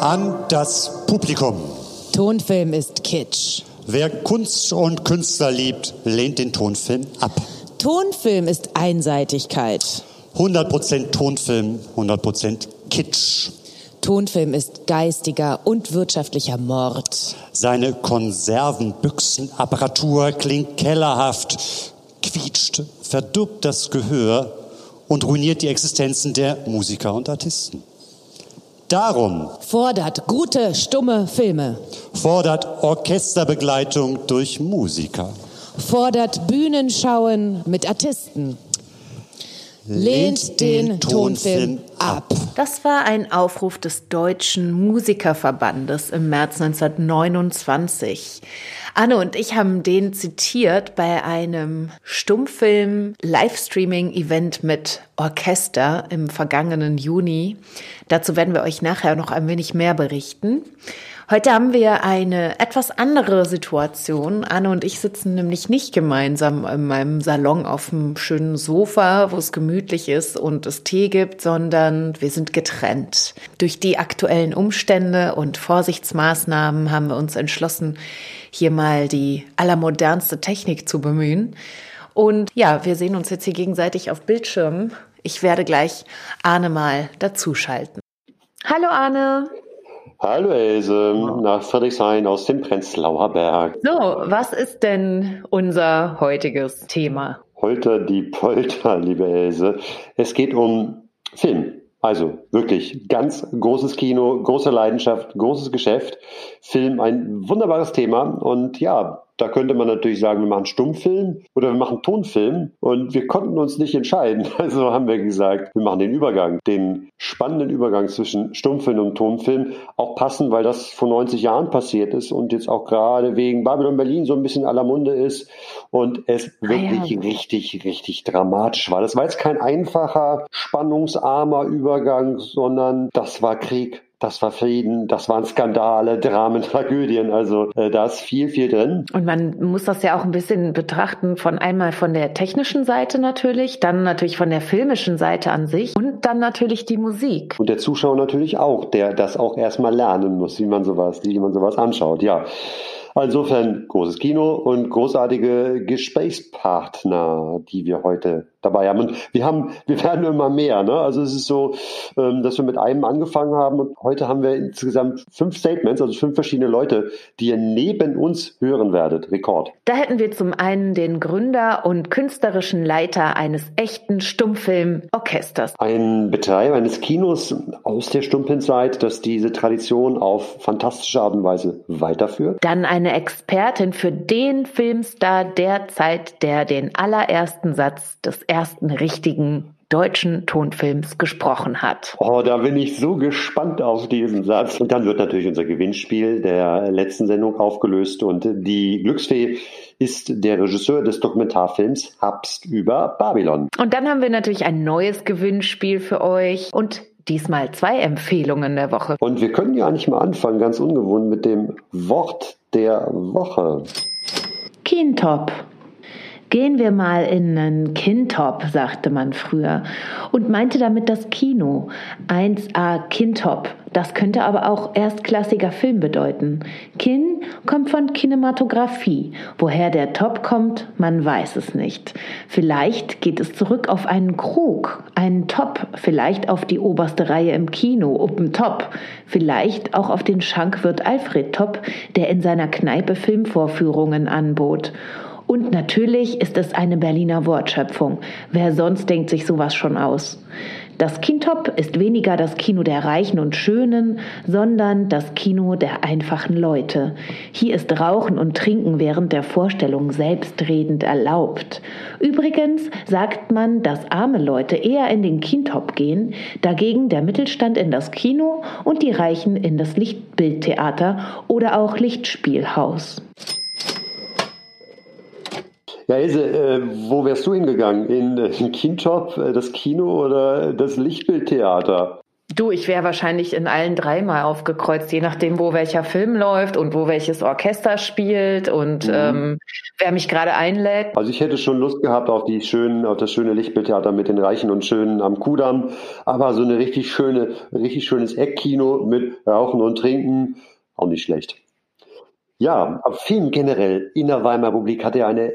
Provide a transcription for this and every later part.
An das Publikum. Tonfilm ist Kitsch. Wer Kunst und Künstler liebt, lehnt den Tonfilm ab. Tonfilm ist Einseitigkeit. 100% Tonfilm, 100% Kitsch. Tonfilm ist geistiger und wirtschaftlicher Mord. Seine Konservenbüchsenapparatur klingt kellerhaft, quietscht, verdirbt das Gehör und ruiniert die Existenzen der Musiker und Artisten. Darum Fordert gute, stumme Filme. fordert Orchesterbegleitung durch Musiker. Fordert Bühnenschauen mit Artisten. Lehnt den Tonfilm ab. Das war ein Aufruf des Deutschen Musikerverbandes im März 1929. Anne und ich haben den zitiert bei einem Stummfilm-Livestreaming-Event mit Orchester im vergangenen Juni. Dazu werden wir euch nachher noch ein wenig mehr berichten. Heute haben wir eine etwas andere Situation. Anne und ich sitzen nämlich nicht gemeinsam in meinem Salon auf einem schönen Sofa, wo es gemütlich ist und es Tee gibt, sondern wir sind getrennt. Durch die aktuellen Umstände und Vorsichtsmaßnahmen haben wir uns entschlossen, hier mal die allermodernste Technik zu bemühen. Und ja, wir sehen uns jetzt hier gegenseitig auf Bildschirmen. Ich werde gleich Arne mal dazuschalten. Hallo Arne. Hallo Else, nach Friedrichshain aus dem Prenzlauer Berg. So, was ist denn unser heutiges Thema? Holter die Polter, liebe Else. Es geht um Film. Also wirklich ganz großes Kino, große Leidenschaft, großes Geschäft. Film ein wunderbares Thema. Und ja, da könnte man natürlich sagen, wir machen Stummfilm oder wir machen Tonfilm. Und wir konnten uns nicht entscheiden. Also haben wir gesagt, wir machen den Übergang, den spannenden Übergang zwischen Stummfilm und Tonfilm. Auch passend, weil das vor 90 Jahren passiert ist und jetzt auch gerade wegen Babylon Berlin so ein bisschen aller Munde ist und es wirklich ja. richtig, richtig dramatisch war. Das war jetzt kein einfacher, spannungsarmer Übergang, sondern das war Krieg. Das war Frieden, das waren Skandale, Dramen, Tragödien. Also äh, da ist viel, viel drin. Und man muss das ja auch ein bisschen betrachten von einmal von der technischen Seite natürlich, dann natürlich von der filmischen Seite an sich und dann natürlich die Musik. Und der Zuschauer natürlich auch, der das auch erstmal lernen muss, wie man sowas, wie man sowas anschaut. Ja. Insofern großes Kino und großartige Gesprächspartner, die wir heute dabei haben. Und wir haben, wir werden immer mehr. Ne? Also es ist so, ähm, dass wir mit einem angefangen haben und heute haben wir insgesamt fünf Statements, also fünf verschiedene Leute, die ihr neben uns hören werdet. Rekord. Da hätten wir zum einen den Gründer und künstlerischen Leiter eines echten Stummfilmorchesters. Ein Betreiber eines Kinos aus der Stumpfenzeit, das diese Tradition auf fantastische Art und Weise weiterführt. Dann eine Expertin für den Filmstar der Zeit, der den allerersten Satz des ersten richtigen deutschen Tonfilms gesprochen hat. Oh, da bin ich so gespannt auf diesen Satz. Und dann wird natürlich unser Gewinnspiel der letzten Sendung aufgelöst und die Glücksfee ist der Regisseur des Dokumentarfilms Habst über Babylon. Und dann haben wir natürlich ein neues Gewinnspiel für euch und diesmal zwei Empfehlungen der Woche. Und wir können ja nicht mal anfangen, ganz ungewohnt, mit dem Wort der Woche. Kintop. Gehen wir mal in einen Kintop, sagte man früher und meinte damit das Kino. 1A Kintop. Das könnte aber auch erstklassiger Film bedeuten. Kin kommt von Kinematografie. Woher der Top kommt, man weiß es nicht. Vielleicht geht es zurück auf einen Krug, einen Top, vielleicht auf die oberste Reihe im Kino, Open Top, vielleicht auch auf den Schankwirt Alfred Top, der in seiner Kneipe Filmvorführungen anbot. Und natürlich ist es eine Berliner Wortschöpfung. Wer sonst denkt sich sowas schon aus? Das Kintop ist weniger das Kino der Reichen und Schönen, sondern das Kino der einfachen Leute. Hier ist Rauchen und Trinken während der Vorstellung selbstredend erlaubt. Übrigens sagt man, dass arme Leute eher in den Kintop gehen, dagegen der Mittelstand in das Kino und die Reichen in das Lichtbildtheater oder auch Lichtspielhaus. Ja, Else, äh, wo wärst du hingegangen? In äh, den Kintop, äh, das Kino oder das Lichtbildtheater? Du, ich wäre wahrscheinlich in allen drei mal aufgekreuzt, je nachdem, wo welcher Film läuft und wo welches Orchester spielt und mhm. ähm, wer mich gerade einlädt. Also ich hätte schon Lust gehabt auf die schönen, auf das schöne Lichtbildtheater mit den Reichen und Schönen am Kudamm, aber so eine richtig schöne, richtig schönes Eckkino mit Rauchen und Trinken, auch nicht schlecht. Ja, Film generell in der Weimarer Republik hatte ja eine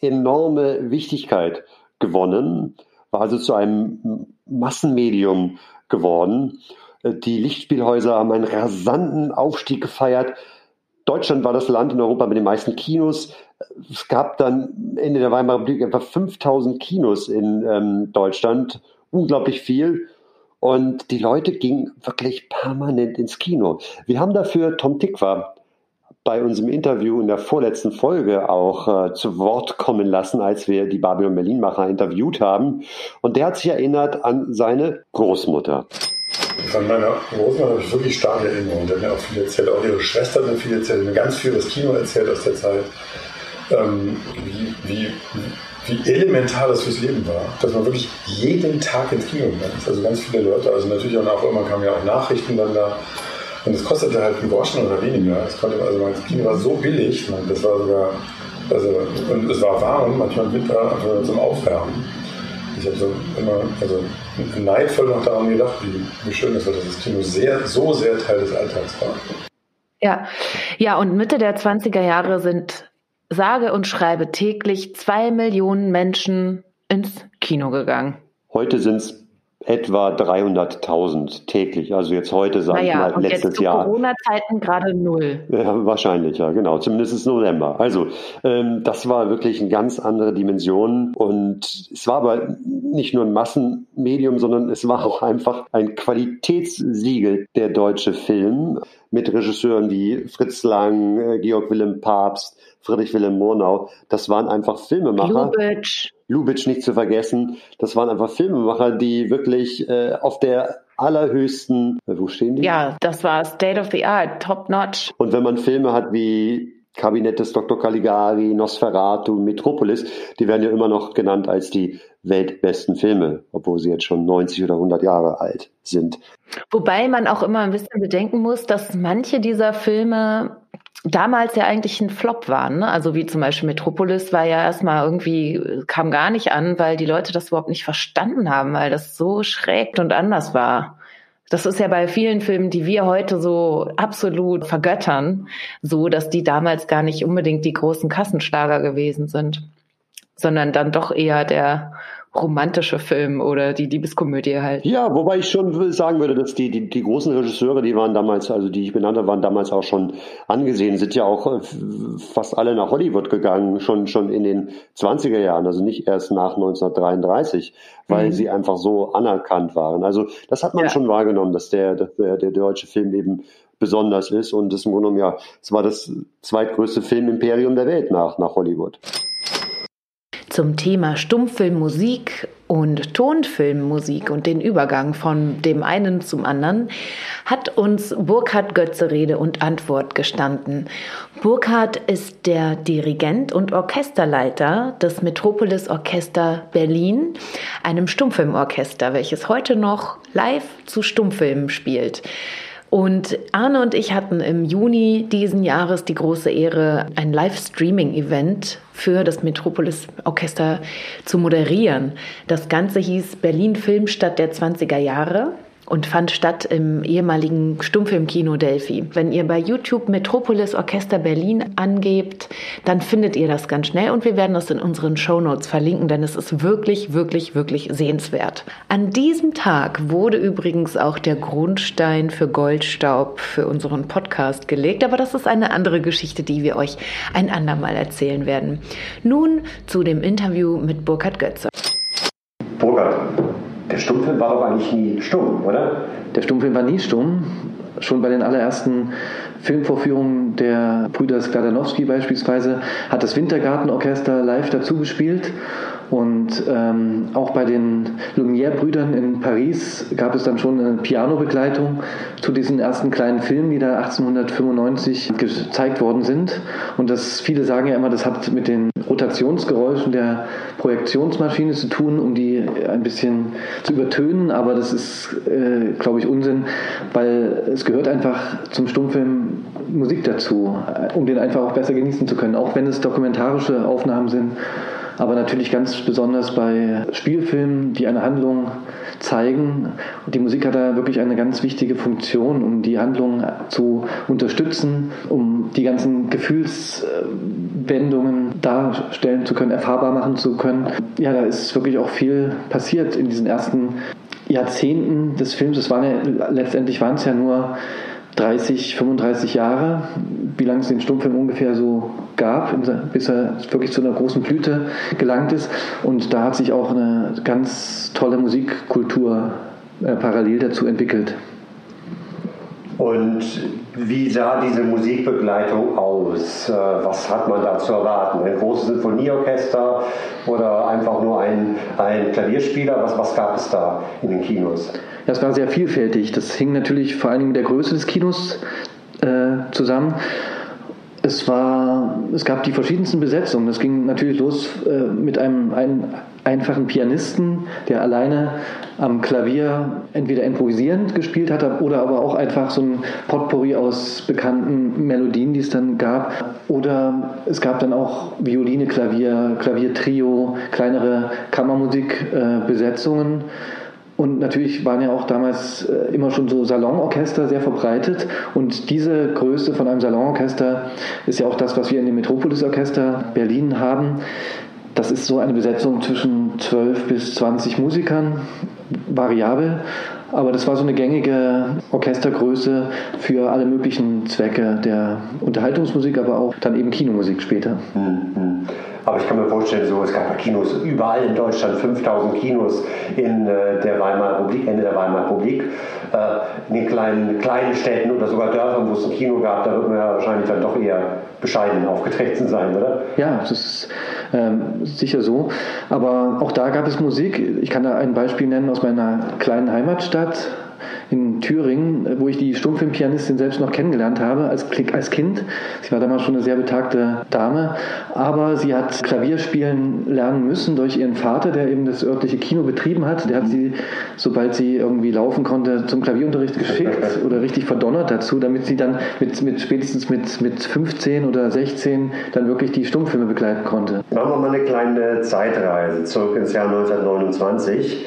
enorme Wichtigkeit gewonnen, war also zu einem Massenmedium geworden. Die Lichtspielhäuser haben einen rasanten Aufstieg gefeiert. Deutschland war das Land in Europa mit den meisten Kinos. Es gab dann Ende der Weimarer Republik etwa 5000 Kinos in ähm, Deutschland. Unglaublich viel. Und die Leute gingen wirklich permanent ins Kino. Wir haben dafür Tom Tikva bei unserem Interview in der vorletzten Folge auch äh, zu Wort kommen lassen, als wir die Babylon Berlin-Macher interviewt haben. Und der hat sich erinnert an seine Großmutter. Von meiner Großmutter habe ich wirklich starke Erinnerungen. Die hat mir auch viel erzählt, auch ihre Schwester hat mir viel erzählt, mir ganz viel das Kino erzählt aus der Zeit. Ähm, wie, wie, wie elementar das fürs Leben war, dass man wirklich jeden Tag ins Kino gegangen. Also ganz viele Leute, also natürlich auch immer kamen ja auch Nachrichten dann da und es kostete halt einen Groschen oder weniger. Es konnte, also mein Kino war so billig, man, das war sogar, also, und es war warm, manchmal mit also zum Aufwärmen. Ich habe so immer, also neidvoll noch daran gedacht, wie, wie schön es war, dass das Kino sehr, so sehr Teil des Alltags war. Ja, ja, und Mitte der 20er Jahre sind sage und schreibe täglich zwei Millionen Menschen ins Kino gegangen. Heute sind es etwa 300.000 täglich. Also jetzt heute, sage naja, ich mal, letztes jetzt zu Jahr. Corona-Zeiten gerade null. Ja, wahrscheinlich, ja, genau. Zumindest ist November. Also ähm, das war wirklich eine ganz andere Dimension. Und es war aber nicht nur ein Massenmedium, sondern es war auch einfach ein Qualitätssiegel der deutsche Film mit Regisseuren wie Fritz Lang, äh, Georg Wilhelm Papst, Friedrich Wilhelm Murnau. Das waren einfach Filmemacher. Lubitsch. Lubitsch nicht zu vergessen. Das waren einfach Filmemacher, die wirklich äh, auf der allerhöchsten, äh, wo stehen die? Ja, das war State of the Art, top notch. Und wenn man Filme hat wie Kabinett des Dr. Caligari, Nosferatu, Metropolis, die werden ja immer noch genannt als die weltbesten Filme, obwohl sie jetzt schon 90 oder 100 Jahre alt sind. Wobei man auch immer ein bisschen bedenken muss, dass manche dieser Filme damals ja eigentlich ein Flop waren. Ne? Also wie zum Beispiel Metropolis war ja erstmal irgendwie, kam gar nicht an, weil die Leute das überhaupt nicht verstanden haben, weil das so schräg und anders war. Das ist ja bei vielen Filmen, die wir heute so absolut vergöttern, so, dass die damals gar nicht unbedingt die großen Kassenschlager gewesen sind, sondern dann doch eher der romantische Film oder die Liebeskomödie halt. Ja, wobei ich schon sagen würde, dass die, die, die großen Regisseure, die waren damals, also die ich benannt habe, waren damals auch schon angesehen, sind ja auch äh, fast alle nach Hollywood gegangen, schon, schon in den 20er Jahren, also nicht erst nach 1933, weil mhm. sie einfach so anerkannt waren. Also das hat man ja. schon wahrgenommen, dass der, der, der deutsche Film eben besonders ist und das im Grunde genommen ja, es war das zweitgrößte Filmimperium der Welt nach, nach Hollywood. Zum Thema Stummfilmmusik und Tonfilmmusik und den Übergang von dem einen zum anderen hat uns Burkhard Götze Rede und Antwort gestanden. Burkhard ist der Dirigent und Orchesterleiter des Metropolis Orchester Berlin, einem Stummfilmorchester, welches heute noch live zu Stummfilmen spielt. Und Arne und ich hatten im Juni diesen Jahres die große Ehre, ein Live-Streaming-Event für das Metropolis Orchester zu moderieren. Das Ganze hieß Berlin Filmstadt der 20er Jahre und fand statt im ehemaligen Stummfilmkino Delphi. Wenn ihr bei YouTube Metropolis Orchester Berlin angebt, dann findet ihr das ganz schnell und wir werden das in unseren Show Notes verlinken, denn es ist wirklich, wirklich, wirklich sehenswert. An diesem Tag wurde übrigens auch der Grundstein für Goldstaub für unseren Podcast gelegt, aber das ist eine andere Geschichte, die wir euch ein andermal erzählen werden. Nun zu dem Interview mit Burkhard Götze. Burkhard, Der Stummfilm war doch eigentlich nie stumm, oder? Der Stummfilm war nie stumm. Schon bei den allerersten Filmvorführungen der Brüder Skladanowski beispielsweise hat das Wintergartenorchester live dazu gespielt. Und ähm, auch bei den Lumière-Brüdern in Paris gab es dann schon eine Piano-Begleitung zu diesen ersten kleinen Filmen, die da 1895 gezeigt worden sind. Und das, viele sagen ja immer, das hat mit den Rotationsgeräuschen der Projektionsmaschine zu tun, um die ein bisschen zu übertönen. Aber das ist, äh, glaube ich, Unsinn, weil es gehört einfach zum Stummfilm Musik dazu, um den einfach auch besser genießen zu können, auch wenn es dokumentarische Aufnahmen sind aber natürlich ganz besonders bei Spielfilmen, die eine Handlung zeigen. Die Musik hat da wirklich eine ganz wichtige Funktion, um die Handlung zu unterstützen, um die ganzen Gefühlswendungen darstellen zu können, erfahrbar machen zu können. Ja, da ist wirklich auch viel passiert in diesen ersten Jahrzehnten des Films. Es waren ja, letztendlich waren es ja nur 30, 35 Jahre, wie lange es den Stummfilm ungefähr so gab, bis er wirklich zu einer großen Blüte gelangt ist. Und da hat sich auch eine ganz tolle Musikkultur äh, parallel dazu entwickelt. Und wie sah diese Musikbegleitung aus? Äh, was hat man da zu erwarten? Ein großes Sinfonieorchester oder einfach nur ein, ein Klavierspieler? Was, was gab es da in den Kinos? Ja, es war sehr vielfältig. Das hing natürlich vor allen Dingen mit der Größe des Kinos äh, zusammen. Es, war, es gab die verschiedensten Besetzungen. Das ging natürlich los äh, mit einem, einem einfachen Pianisten, der alleine am Klavier entweder improvisierend gespielt hat oder aber auch einfach so ein Potpourri aus bekannten Melodien, die es dann gab. Oder es gab dann auch Violine, Klavier, Klaviertrio, kleinere Kammermusikbesetzungen. Äh, und natürlich waren ja auch damals äh, immer schon so Salonorchester sehr verbreitet. Und diese Größe von einem Salonorchester ist ja auch das, was wir in dem Metropolis-Orchester Berlin haben. Das ist so eine Besetzung zwischen 12 bis 20 Musikern, variabel. Aber das war so eine gängige Orchestergröße für alle möglichen Zwecke der Unterhaltungsmusik, aber auch dann eben Kinomusik später. Mhm. Aber ich kann mir vorstellen, so, es gab Kinos überall in Deutschland, 5000 Kinos in äh, der Weimarer Republik, Ende der Weimarer Republik. Äh, in den kleinen, kleinen Städten oder sogar Dörfern, wo es ein Kino gab, da wird man ja wahrscheinlich dann doch eher bescheiden aufgetreten sein, oder? Ja, das ist ähm, sicher so. Aber auch da gab es Musik. Ich kann da ein Beispiel nennen aus meiner kleinen Heimatstadt in Thüringen, wo ich die Stummfilmpianistin selbst noch kennengelernt habe als, als Kind. Sie war damals schon eine sehr betagte Dame, aber sie hat Klavierspielen lernen müssen durch ihren Vater, der eben das örtliche Kino betrieben hat. Der hat sie, sobald sie irgendwie laufen konnte, zum Klavierunterricht geschickt oder richtig verdonnert dazu, damit sie dann mit, mit spätestens mit, mit 15 oder 16 dann wirklich die Stummfilme begleiten konnte. Machen wir mal eine kleine Zeitreise zurück ins Jahr 1929.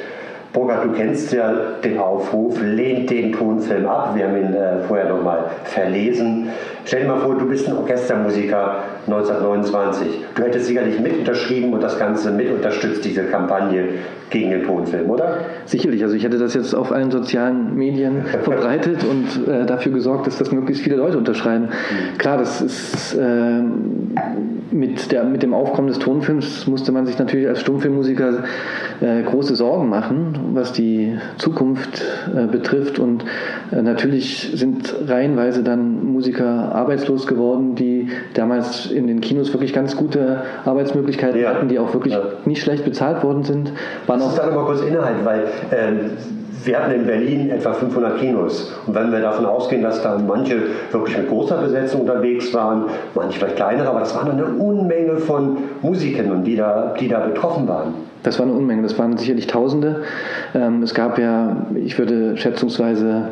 Burkhard, du kennst ja den Aufruf, lehnt den Tonfilm ab. Wir haben ihn äh, vorher nochmal verlesen. Stell dir mal vor, du bist ein Orchestermusiker 1929. Du hättest sicherlich mit unterschrieben und das Ganze mit unterstützt, diese Kampagne gegen den Tonfilm, oder? Sicherlich. Also ich hätte das jetzt auf allen sozialen Medien verbreitet und äh, dafür gesorgt, dass das möglichst viele Leute unterschreiben. Mhm. Klar, das ist äh, mit, der, mit dem Aufkommen des Tonfilms musste man sich natürlich als Stummfilmmusiker äh, große Sorgen machen, was die Zukunft äh, betrifft. Und äh, natürlich sind reihenweise dann Musiker arbeitslos geworden, die damals in den Kinos wirklich ganz gute Arbeitsmöglichkeiten ja. hatten, die auch wirklich ja. nicht schlecht bezahlt worden sind. Waren auch da nochmal kurz innehalten, weil ähm, wir hatten in Berlin etwa 500 Kinos. Und wenn wir davon ausgehen, dass da manche wirklich mit großer Besetzung unterwegs waren, manche vielleicht kleinere, aber das waren eine Unmenge von Musikern, die da, die da betroffen waren. Das war eine Unmenge, das waren sicherlich Tausende. Ähm, es gab ja, ich würde schätzungsweise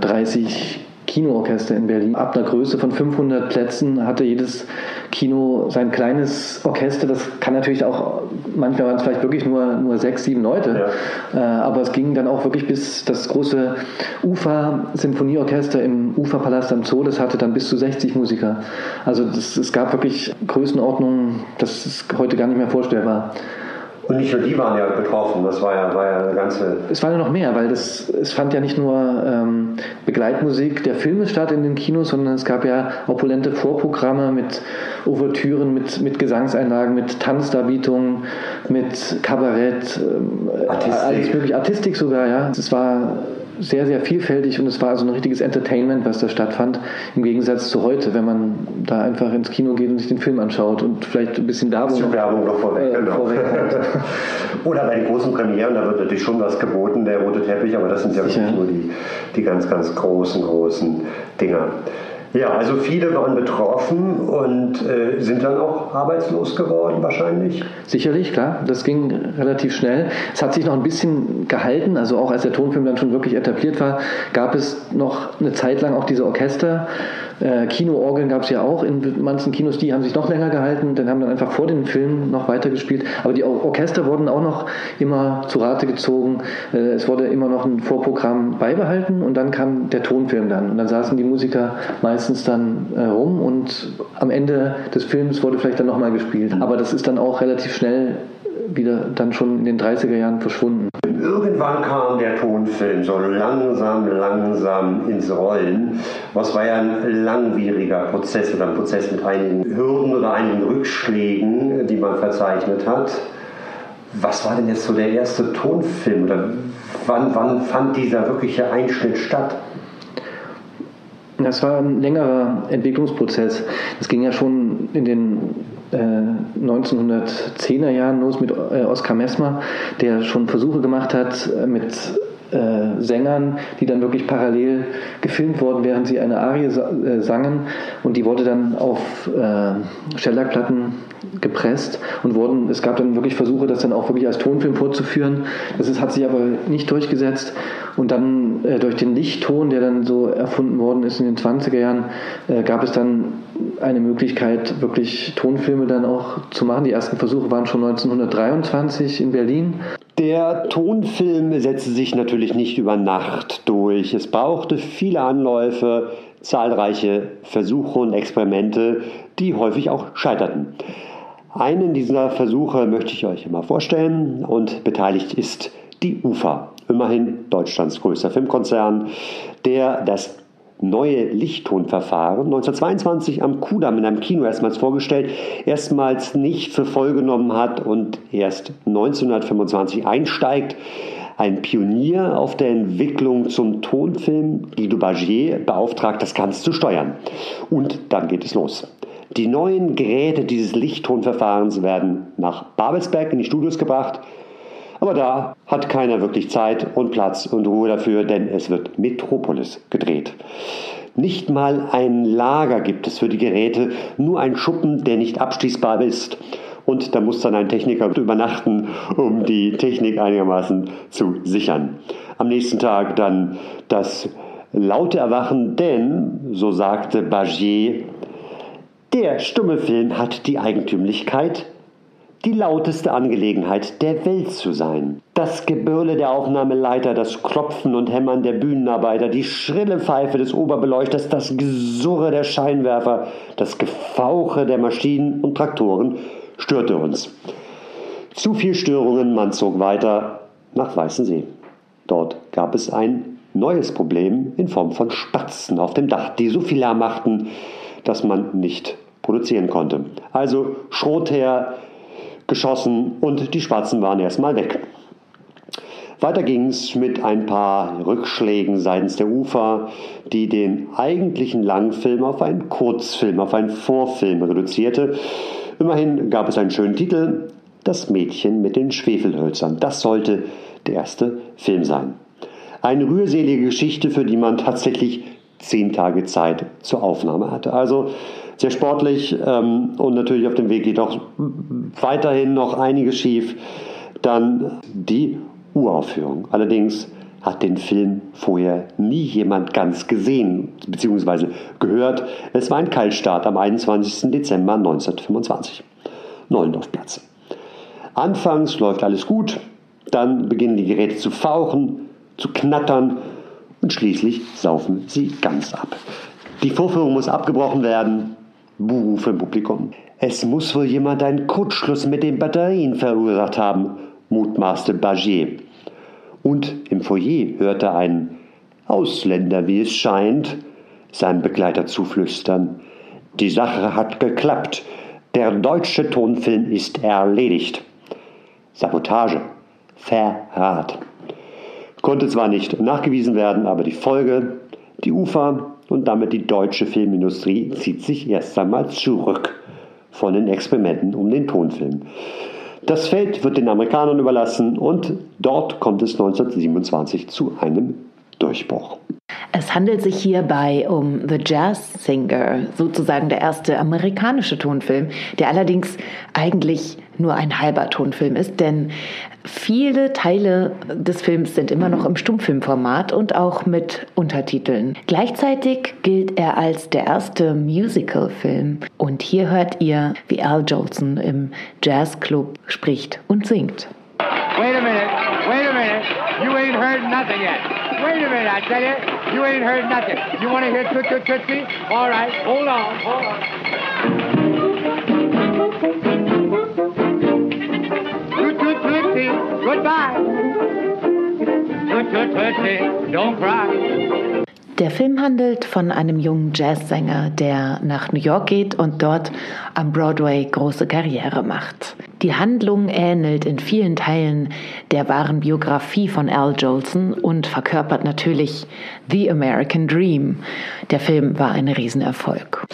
30 Kinoorchester in Berlin. Ab einer Größe von 500 Plätzen hatte jedes Kino sein kleines Orchester. Das kann natürlich auch, manchmal waren es vielleicht wirklich nur, nur sechs, sieben Leute. Ja. Äh, aber es ging dann auch wirklich bis das große Ufer-Symphonieorchester im Uferpalast am Zoo. Das hatte dann bis zu 60 Musiker. Also das, es gab wirklich Größenordnungen, das ist heute gar nicht mehr vorstellbar. Und nicht nur die waren ja betroffen, das war ja, war ja eine ganze. Es war ja noch mehr, weil das, es fand ja nicht nur ähm, Begleitmusik der Filme statt in den Kinos, sondern es gab ja opulente Vorprogramme mit Ouvertüren, mit, mit Gesangseinlagen, mit Tanzdarbietungen, mit Kabarett, ähm, Artistik. alles mögliche, Artistik sogar, ja. Es war sehr, sehr vielfältig und es war also ein richtiges Entertainment, was da stattfand, im Gegensatz zu heute, wenn man da einfach ins Kino geht und sich den Film anschaut und vielleicht ein bisschen Werbung, Bisschen Werbung noch vorweg, äh, genau. vorweg. Oder bei den großen Premieren, da wird natürlich schon was geboten, der rote Teppich, aber das sind ja Sicher. wirklich nur die, die ganz, ganz großen, großen Dinger. Ja, also viele waren betroffen und äh, sind dann auch arbeitslos geworden wahrscheinlich. Sicherlich, klar, das ging relativ schnell. Es hat sich noch ein bisschen gehalten, also auch als der Tonfilm dann schon wirklich etabliert war, gab es noch eine Zeit lang auch diese Orchester. Äh, Kinoorgeln gab es ja auch in manchen Kinos, die haben sich noch länger gehalten, dann haben dann einfach vor den Filmen noch weitergespielt. Aber die Or Orchester wurden auch noch immer zu Rate gezogen. Äh, es wurde immer noch ein Vorprogramm beibehalten und dann kam der Tonfilm dann. Und dann saßen die Musiker meistens dann äh, rum und am Ende des Films wurde vielleicht dann nochmal gespielt. Aber das ist dann auch relativ schnell wieder dann schon in den 30er Jahren verschwunden. Irgendwann kam der Tonfilm so langsam, langsam ins Rollen. Was war ja ein langwieriger Prozess oder ein Prozess mit einigen Hürden oder einigen Rückschlägen, die man verzeichnet hat. Was war denn jetzt so der erste Tonfilm? Oder wann, wann fand dieser wirkliche Einschnitt statt? Das war ein längerer Entwicklungsprozess. Das ging ja schon in den 1910er Jahren los mit äh, Oskar Messmer, der schon Versuche gemacht hat äh, mit äh, Sängern, die dann wirklich parallel gefilmt wurden, während sie eine Arie sa äh, sangen. Und die wurde dann auf äh, Shellac-Platten gepresst und wurden, es gab dann wirklich Versuche, das dann auch wirklich als Tonfilm vorzuführen. Das ist, hat sich aber nicht durchgesetzt. Und dann äh, durch den Lichtton, der dann so erfunden worden ist in den 20er Jahren, äh, gab es dann eine Möglichkeit, wirklich Tonfilme dann auch zu machen. Die ersten Versuche waren schon 1923 in Berlin. Der Tonfilm setzte sich natürlich nicht über Nacht durch. Es brauchte viele Anläufe, zahlreiche Versuche und Experimente, die häufig auch scheiterten. Einen dieser Versuche möchte ich euch immer vorstellen und beteiligt ist die UFA, immerhin Deutschlands größter Filmkonzern, der das neue Lichttonverfahren 1922 am Kudamm in einem Kino erstmals vorgestellt, erstmals nicht für voll genommen hat und erst 1925 einsteigt. Ein Pionier auf der Entwicklung zum Tonfilm, Guido Bagier, beauftragt, das Ganze zu steuern. Und dann geht es los. Die neuen Geräte dieses Lichttonverfahrens werden nach Babelsberg in die Studios gebracht. Aber da hat keiner wirklich Zeit und Platz und Ruhe dafür, denn es wird Metropolis gedreht. Nicht mal ein Lager gibt es für die Geräte, nur ein Schuppen, der nicht abschließbar ist. Und da muss dann ein Techniker übernachten, um die Technik einigermaßen zu sichern. Am nächsten Tag dann das laute Erwachen, denn, so sagte Bagier, der stumme Film hat die Eigentümlichkeit, die lauteste Angelegenheit der Welt zu sein. Das Gebrülle der Aufnahmeleiter, das Klopfen und Hämmern der Bühnenarbeiter, die schrille Pfeife des Oberbeleuchters, das Gesurre der Scheinwerfer, das Gefauche der Maschinen und Traktoren störte uns. Zu viel Störungen, man zog weiter nach Weißensee. Dort gab es ein neues Problem in Form von Spatzen auf dem Dach, die so viel Lärm machten, dass man nicht produzieren konnte. Also Schrot her, geschossen und die Spatzen waren erstmal weg. Weiter ging es mit ein paar Rückschlägen seitens der UFA, die den eigentlichen Langfilm auf einen Kurzfilm, auf einen Vorfilm reduzierte. Immerhin gab es einen schönen Titel, Das Mädchen mit den Schwefelhölzern. Das sollte der erste Film sein. Eine rührselige Geschichte, für die man tatsächlich zehn Tage Zeit zur Aufnahme hatte. Also sehr sportlich ähm, und natürlich auf dem Weg geht auch weiterhin noch einiges schief. Dann die Uraufführung. Allerdings hat den Film vorher nie jemand ganz gesehen bzw. gehört. Es war ein Kaltstart am 21. Dezember 1925. Neulendorfplatz. Anfangs läuft alles gut, dann beginnen die Geräte zu fauchen, zu knattern und schließlich saufen sie ganz ab. Die Vorführung muss abgebrochen werden Buhrufe im Publikum. Es muss wohl jemand einen Kurzschluss mit den Batterien verursacht haben, mutmaßte Bagier. Und im Foyer hörte ein Ausländer, wie es scheint, seinem Begleiter zuflüstern. Die Sache hat geklappt. Der deutsche Tonfilm ist erledigt. Sabotage. Verrat. Konnte zwar nicht nachgewiesen werden, aber die Folge, die Ufer und damit die deutsche Filmindustrie zieht sich erst einmal zurück von den Experimenten um den Tonfilm. Das Feld wird den Amerikanern überlassen und dort kommt es 1927 zu einem Durchbruch. Es handelt sich hierbei um The Jazz Singer, sozusagen der erste amerikanische Tonfilm, der allerdings eigentlich nur ein halber Tonfilm ist, denn viele Teile des Films sind immer noch im Stummfilmformat und auch mit Untertiteln. Gleichzeitig gilt er als der erste Musicalfilm und hier hört ihr, wie Al Jolson im Jazzclub spricht und singt. Wait a minute, wait a minute, you ain't heard nothing yet. Wait a minute, I tell you, you ain't heard nothing. You want to hear Toot Toot Tootsie? All right, hold on, hold on. Tootsie, goodbye. Don't cry. Der Film handelt von einem jungen Jazzsänger, der nach New York geht und dort am Broadway große Karriere macht. Die Handlung ähnelt in vielen Teilen der wahren Biografie von Al Jolson und verkörpert natürlich The American Dream. Der Film war ein Riesenerfolg.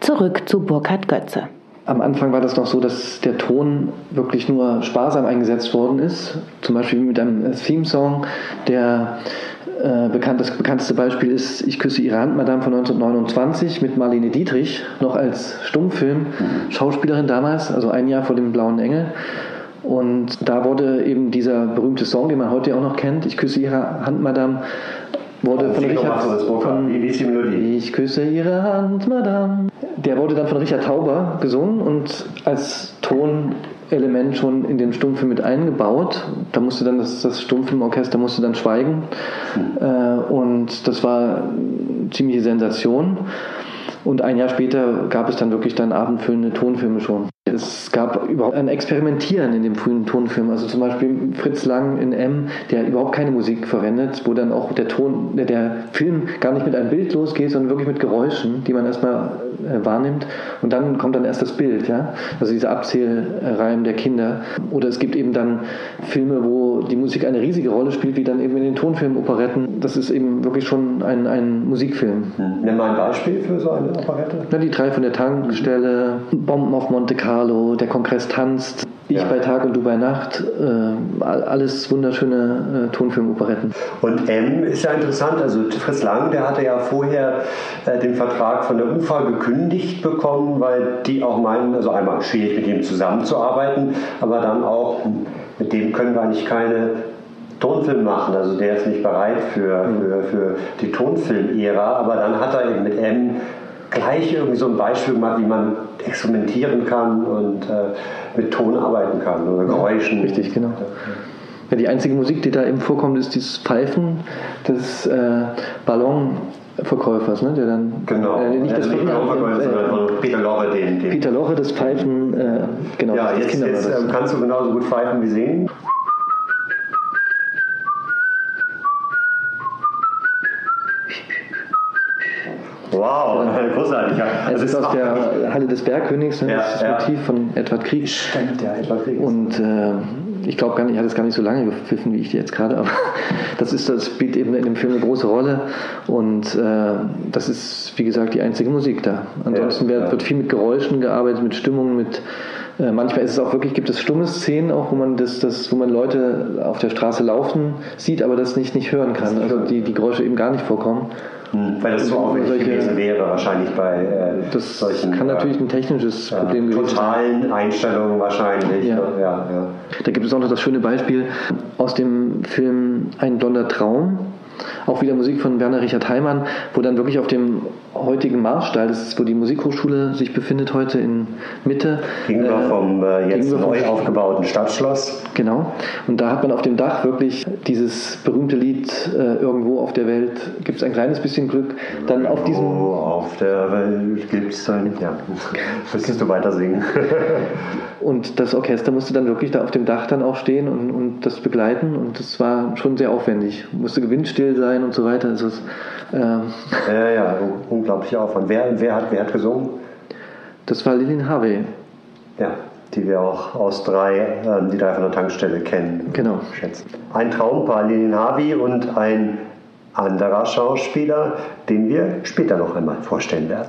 Zurück zu Burkhard Götze. Am Anfang war das noch so, dass der Ton wirklich nur sparsam eingesetzt worden ist. Zum Beispiel mit einem Theme-Song, der äh, bekannt, das bekannteste Beispiel ist Ich küsse Ihre Hand, Madame von 1929 mit Marlene Dietrich, noch als Stummfilm, Schauspielerin damals, also ein Jahr vor dem Blauen Engel. Und da wurde eben dieser berühmte Song, den man heute auch noch kennt, Ich küsse Ihre Hand, Madame, wurde Oh, von Richard, von, Wie- wie ist die Melodie? Ich küsse Ihre Hand, Madame. Der wurde dann von Richard Tauber gesungen und als Tonelement schon in den Stummfilm mit eingebaut. Da musste dann das, das Stummfilmorchester musste dann schweigen äh, und das war eine ziemliche Sensation. Und ein Jahr später gab es dann wirklich dann abendfüllende Tonfilme schon. Es gab überhaupt ein Experimentieren in dem frühen Tonfilm. Also zum Beispiel Fritz Lang in M, der überhaupt keine Musik verwendet, wo dann auch der Ton, der, Film gar nicht mit einem Bild losgeht, sondern wirklich mit Geräuschen, die man erstmal wahrnimmt. Und dann kommt dann erst das Bild, ja. Also dieser Abzählreim der Kinder. Oder es gibt eben dann Filme, wo die Musik eine riesige Rolle spielt, wie dann eben in den Tonfilmoperetten. Das ist eben wirklich schon ein, ein Musikfilm. Nimm mal ein Beispiel für so eine Operette. Na, die drei von der Tankstelle, Bomben auf Monte Carlo, der Kongress tanzt, ich Ja. bei Tag und du bei Nacht, äh, all- alles wunderschöne äh, Tonfilmoperetten. Und M ist ja interessant, also Fritz Lang, der hatte ja vorher äh, den Vertrag von der UFA gekündigt bekommen, weil die auch meinen, also einmal schwierig mit ihm zusammenzuarbeiten, aber dann auch, hm, mit dem können wir eigentlich keine Tonfilm machen, also der ist nicht bereit für, für, für die Tonfilm-Ära, aber dann hat er eben mit M gleich irgendwie so ein Beispiel gemacht, wie man experimentieren kann und äh, mit Ton arbeiten kann oder Geräuschen. Richtig, genau. Ja, die einzige Musik, die da eben vorkommt, ist dieses Pfeifen des äh, Ballonverkäufers, ne? der dann Genau. äh, nicht das also nicht Lorre, sondern von Peter Lorre, den, den Peter Lorre, das Pfeifen, äh, genau, Ja, das jetzt, jetzt ähm, kannst du genauso gut pfeifen wie singen. Wow, großartig. Ja. Es Also ist aus der Halle des Bergkönigs, ne? Ja, das ja. Motiv von Edward Krieg. Stimmt, ja, Edward Krieg. Und äh, ich glaube gar nicht, ich hatte es gar nicht so lange gepfiffen wie ich jetzt gerade, aber das ist, das spielt eben in dem Film eine große Rolle und äh, das ist, wie gesagt, die einzige Musik da. Ansonsten Ja, wird, ja. wird viel mit Geräuschen gearbeitet, mit Stimmungen, mit äh, manchmal ist es auch wirklich, gibt es stumme Szenen auch, wo man das, das, wo man Leute auf der Straße laufen sieht, aber das nicht, nicht hören kann. Also die, die Geräusche eben gar nicht vorkommen. Hm, Weil das so aufwendig solche- gewesen wäre, wahrscheinlich bei äh, Das solchen kann natürlich äh, ein technisches ja, Problem gewesen sein. totalen Einstellungen wahrscheinlich. Ja. Ja, ja. Da gibt es auch noch das schöne Beispiel aus dem Film Ein blonder Traum. Auch wieder Musik von Werner Richard Heimann, wo dann wirklich auf dem heutigen Marstall, das ist, wo die Musikhochschule sich befindet heute in Mitte. Gegenüber äh, vom äh, jetzt gegenüber neu aufgebauten Stadtschloss. Genau. Und da hat man auf dem Dach wirklich dieses berühmte Lied äh, Irgendwo auf der Welt gibt es ein kleines bisschen Glück. Dann auf diesem Oh, auf der Welt gibt's ein. Ja, müsstest du weiter singen. Und das Orchester musste dann wirklich da auf dem Dach dann auch stehen und, und das begleiten und das war schon sehr aufwendig. Musste windstill sein und so weiter. Also es, ähm, ja, ja, unglaublich Aufwand. Wer, wer, hat, wer hat gesungen? das war Lillian Harvey. Ja, die wir auch aus drei, ähm, die drei von der Tankstelle kennen. Genau. Schätzen. Ein Traumpaar, Lillian Harvey und ein anderer Schauspieler, den wir später noch einmal vorstellen werden.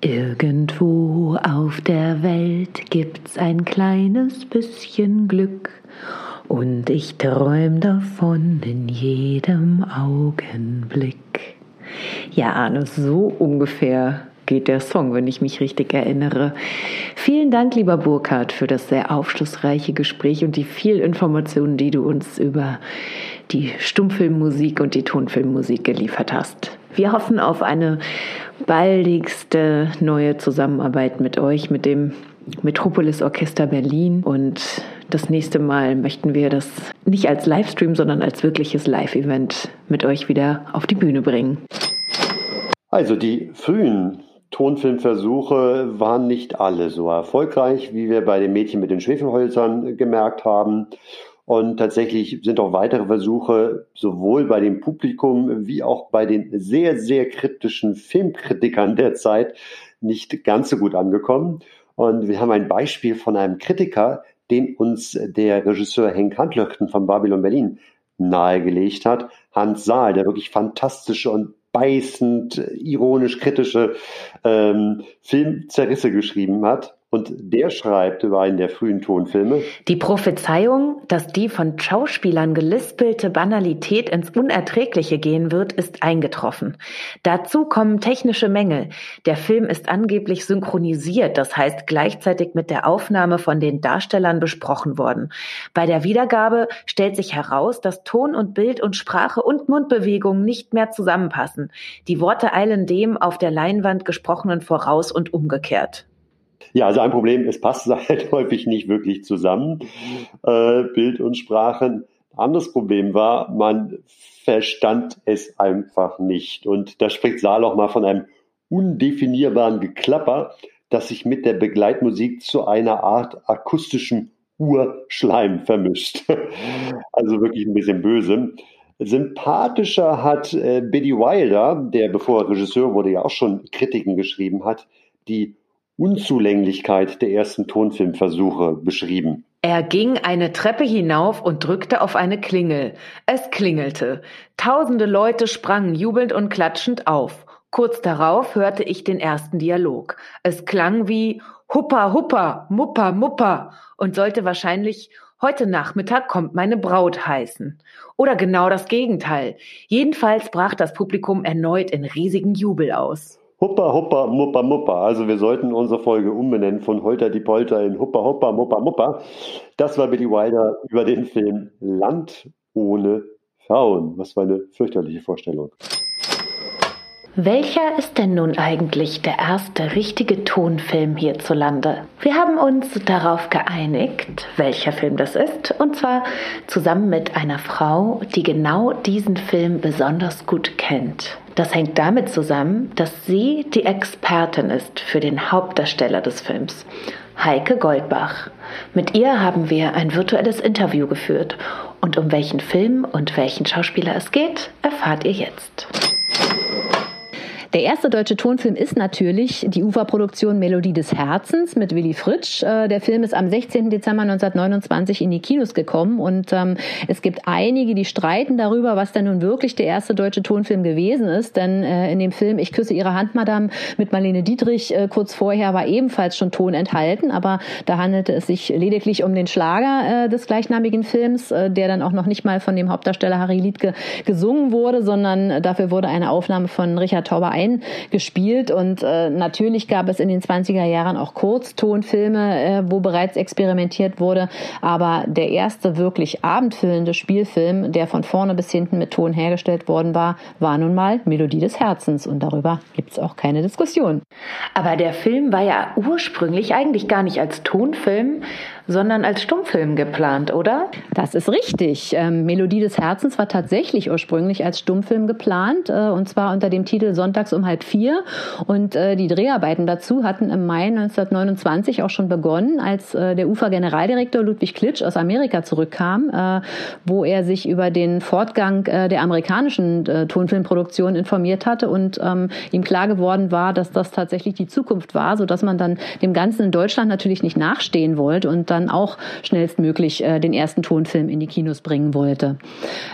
Irgendwo auf der Welt gibt's ein kleines bisschen Glück. Und ich träum davon in jedem Augenblick. Ja, Arne, so ungefähr geht der Song, wenn ich mich richtig erinnere. Vielen Dank, lieber Burkhard, für das sehr aufschlussreiche Gespräch und die vielen Informationen, die du uns über die Stummfilmmusik und die Tonfilmmusik geliefert hast. Wir hoffen auf eine baldigste neue Zusammenarbeit mit euch, mit dem Metropolis Orchester Berlin. Und das nächste Mal möchten wir das nicht als Livestream, sondern als wirkliches Live-Event mit euch wieder auf die Bühne bringen. Also die frühen Tonfilmversuche waren nicht alle so erfolgreich, wie wir bei dem Mädchen mit den Schwefelhölzern gemerkt haben. Und tatsächlich sind auch weitere Versuche sowohl bei dem Publikum wie auch bei den sehr, sehr kritischen Filmkritikern der Zeit nicht ganz so gut angekommen. Und wir haben ein Beispiel von einem Kritiker, den uns der Regisseur Henk Handlöchten von Babylon Berlin nahegelegt hat. Hans Saal, der wirklich fantastische und beißend, ironisch kritische ähm, Filmzerrisse geschrieben hat. Und der schreibt über einen der frühen Tonfilme. Die Prophezeiung, dass die von Schauspielern gelispelte Banalität ins Unerträgliche gehen wird, ist eingetroffen. Dazu kommen technische Mängel. Der Film ist angeblich synchronisiert, das heißt gleichzeitig mit der Aufnahme von den Darstellern besprochen worden. Bei der Wiedergabe stellt sich heraus, dass Ton und Bild und Sprache und Mundbewegung nicht mehr zusammenpassen. Die Worte eilen dem auf der Leinwand gesprochenen voraus und umgekehrt. Ja, also ein Problem, es passt halt häufig nicht wirklich zusammen, äh, Bild und Sprache. Ein anderes Problem war, man verstand es einfach nicht. Und da spricht Saal auch mal von einem undefinierbaren Geklapper, das sich mit der Begleitmusik zu einer Art akustischem Urschleim vermischt. also wirklich ein bisschen böse. Sympathischer hat äh, Biddy Wilder, der bevor er Regisseur wurde ja auch schon Kritiken geschrieben hat, die Unzulänglichkeit der ersten Tonfilmversuche beschrieben. Er ging eine Treppe hinauf und drückte auf eine Klingel. Es klingelte. Tausende Leute sprangen jubelnd und klatschend auf. Kurz darauf hörte ich den ersten Dialog. Es klang wie Huppa, Huppa, Muppa, Muppa und sollte wahrscheinlich Heute Nachmittag kommt meine Braut heißen. Oder genau das Gegenteil. Jedenfalls brach das Publikum erneut in riesigen Jubel aus. Huppa, Huppa, Muppa, Muppa. Also wir sollten unsere Folge umbenennen von Holter die Polter in Huppa, Huppa, Muppa, Muppa. Das war Billy Wilder über den Film Land ohne Frauen. Was war eine fürchterliche Vorstellung. Welcher ist denn nun eigentlich der erste richtige Tonfilm hierzulande? Wir haben uns darauf geeinigt, welcher Film das ist, und zwar zusammen mit einer Frau, die genau diesen Film besonders gut kennt. Das hängt damit zusammen, dass sie die Expertin ist für den Hauptdarsteller des Films, Heike Goldbach. Mit ihr haben wir ein virtuelles Interview geführt und um welchen Film und welchen Schauspieler es geht, erfahrt ihr jetzt. Der erste deutsche Tonfilm ist natürlich die Uferproduktion Melodie des Herzens mit Willy Fritsch. Äh, der Film ist am 16. Dezember 1929 in die Kinos gekommen und ähm, es gibt einige, die streiten darüber, was denn nun wirklich der erste deutsche Tonfilm gewesen ist. Denn äh, in dem Film Ich küsse Ihre Hand, Madame mit Marlene Dietrich äh, kurz vorher war ebenfalls schon Ton enthalten, aber da handelte es sich lediglich um den Schlager äh, des gleichnamigen Films, äh, der dann auch noch nicht mal von dem Hauptdarsteller Harry Liedke gesungen wurde, sondern dafür wurde eine Aufnahme von Richard Tauber ein eingespielt. Und äh, natürlich gab es in den 20er Jahren auch Kurztonfilme, äh, wo bereits experimentiert wurde, aber der erste wirklich abendfüllende Spielfilm, der von vorne bis hinten mit Ton hergestellt worden war, war nun mal Melodie des Herzens. Und darüber gibt es auch keine Diskussion. Aber der Film war ja ursprünglich eigentlich gar nicht als Tonfilm, sondern als Stummfilm geplant, oder? Das ist richtig. Ähm, Melodie des Herzens war tatsächlich ursprünglich als Stummfilm geplant, äh, und zwar unter dem Titel Sonntags um halb vier. Und äh, die Dreharbeiten dazu hatten im Mai 1929 auch schon begonnen, als äh, der UFA-Generaldirektor Ludwig Klitsch aus Amerika zurückkam, äh, wo er sich über den Fortgang äh, der amerikanischen äh, Tonfilmproduktion informiert hatte und ähm, ihm klar geworden war, dass das tatsächlich die Zukunft war, sodass man dann dem Ganzen in Deutschland natürlich nicht nachstehen wollte und dann auch schnellstmöglich äh, den ersten Tonfilm in die Kinos bringen wollte.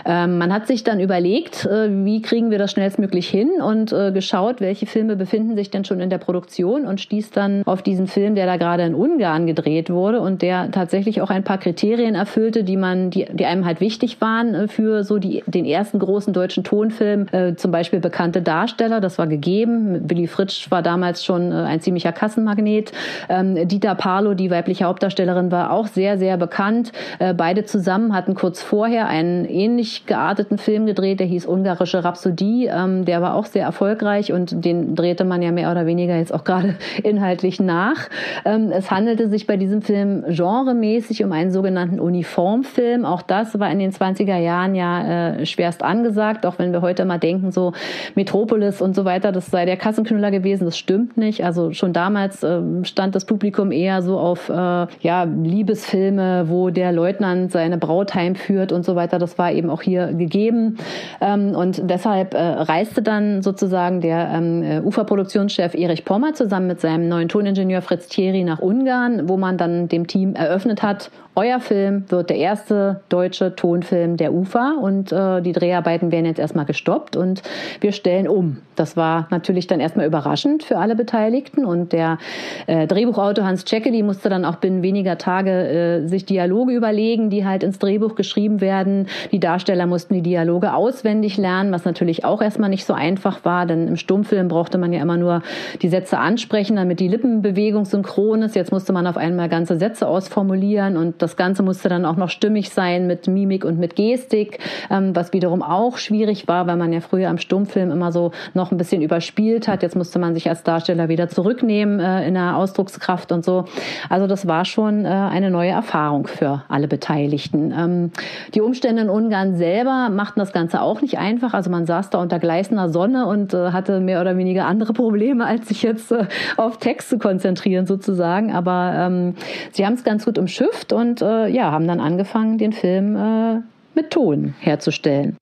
Ähm, man hat sich dann überlegt, äh, wie kriegen wir das schnellstmöglich hin und äh, geschaut, welche Filme befinden sich denn schon in der Produktion und stieß dann auf diesen Film, der da gerade in Ungarn gedreht wurde und der tatsächlich auch ein paar Kriterien erfüllte, die man, die, die einem halt wichtig waren äh, für so die, den ersten großen deutschen Tonfilm, äh, zum Beispiel bekannte Darsteller, das war gegeben. Willy Fritsch war damals schon äh, ein ziemlicher Kassenmagnet. Ähm, Dieter Parlo, die weibliche Hauptdarstellerin, war auch sehr, sehr bekannt. Äh, beide zusammen hatten kurz vorher einen ähnlich gearteten Film gedreht, der hieß Ungarische Rhapsodie. Ähm, der war auch sehr erfolgreich und den drehte man ja mehr oder weniger jetzt auch gerade inhaltlich nach. Ähm, es handelte sich bei diesem Film genremäßig um einen sogenannten Uniformfilm. Auch das war in den 20er Jahren ja äh, schwerst angesagt, auch wenn wir heute mal denken, so Metropolis und so weiter, das sei der Kassenknüller gewesen. Das stimmt nicht. Also schon damals äh, stand das Publikum eher so auf äh, ja, Liebesfilme, wo der Leutnant seine Braut heimführt und so weiter. Das war eben auch hier gegeben. Ähm, und deshalb äh, reiste dann sozusagen der ähm, äh, Uferproduktionschef Erich Pommer zusammen mit seinem neuen Toningenieur Fritz Thierry nach Ungarn, wo man dann dem Team eröffnet hat, euer Film wird der erste deutsche Tonfilm der UFA und äh, die Dreharbeiten werden jetzt erstmal gestoppt und wir stellen um. Das war natürlich dann erstmal überraschend für alle Beteiligten und der äh, Drehbuchautor Hans Czekeli musste dann auch binnen weniger Tage äh, sich Dialoge überlegen, die halt ins Drehbuch geschrieben werden. Die Darsteller mussten die Dialoge auswendig lernen, was natürlich auch erstmal nicht so einfach war, denn im Stummfilm brauchte man ja immer nur die Sätze ansprechen, damit die Lippenbewegung synchron ist. Jetzt musste man auf einmal ganze Sätze ausformulieren und das Ganze musste dann auch noch stimmig sein mit Mimik und mit Gestik, ähm, was wiederum auch schwierig war, weil man ja früher am Stummfilm immer so noch ein bisschen überspielt hat. Jetzt musste man sich als Darsteller wieder zurücknehmen äh, in der Ausdruckskraft und so. Also das war schon äh, eine neue Erfahrung für alle Beteiligten. Ähm, die Umstände in Ungarn selber machten das Ganze auch nicht einfach. Also man saß da unter gleißender Sonne und äh, hatte mehr oder weniger andere Probleme, als sich jetzt äh, auf Text zu konzentrieren sozusagen. Aber ähm, sie haben es ganz gut umschifft und und äh, ja, haben dann angefangen, den Film äh, mit Ton herzustellen.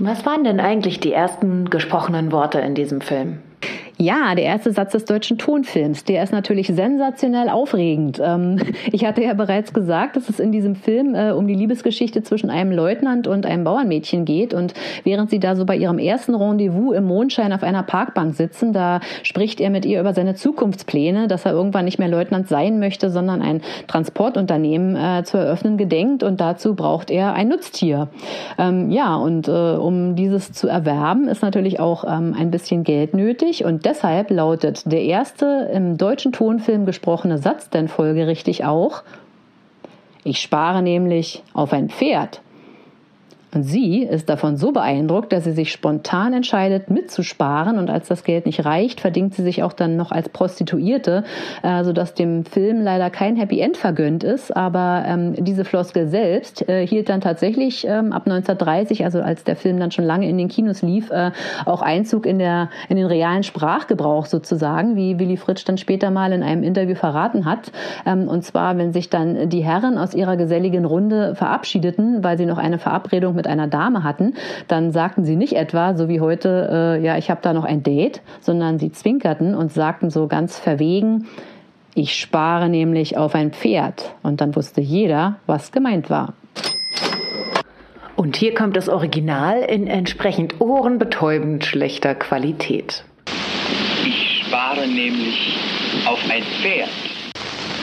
Was waren denn eigentlich die ersten gesprochenen Worte in diesem Film? Ja, der erste Satz des deutschen Tonfilms, der ist natürlich sensationell aufregend. Ähm, ich hatte ja bereits gesagt, dass es in diesem Film äh, um die Liebesgeschichte zwischen einem Leutnant und einem Bauernmädchen geht. Und während sie da so bei ihrem ersten Rendezvous im Mondschein auf einer Parkbank sitzen, da spricht er mit ihr über seine Zukunftspläne, dass er irgendwann nicht mehr Leutnant sein möchte, sondern ein Transportunternehmen äh, zu eröffnen gedenkt. Und dazu braucht er ein Nutztier. Ähm, ja, und äh, um dieses zu erwerben, ist natürlich auch ähm, ein bisschen Geld nötig. Und deshalb lautet der erste im deutschen Tonfilm gesprochene Satz denn folgerichtig auch, ich spare nämlich auf ein Pferd. Und sie ist davon so beeindruckt, dass sie sich spontan entscheidet, mitzusparen. Und als das Geld nicht reicht, verdingt sie sich auch dann noch als Prostituierte, äh, sodass dem Film leider kein Happy End vergönnt ist. Aber ähm, diese Floskel selbst äh, hielt dann tatsächlich ähm, ab 1930, also als der Film dann schon lange in den Kinos lief, äh, auch Einzug in, der, in den realen Sprachgebrauch sozusagen, wie Willy Fritsch dann später mal in einem Interview verraten hat. Ähm, und zwar, wenn sich dann die Herren aus ihrer geselligen Runde verabschiedeten, weil sie noch eine Verabredung mit einer Dame hatten, dann sagten sie nicht etwa, so wie heute, äh, ja, ich habe da noch ein Date, sondern sie zwinkerten und sagten so ganz verwegen, ich spare nämlich auf ein Pferd. Und dann wusste jeder, was gemeint war. Und hier kommt das Original in entsprechend ohrenbetäubend schlechter Qualität. Ich spare nämlich auf ein Pferd.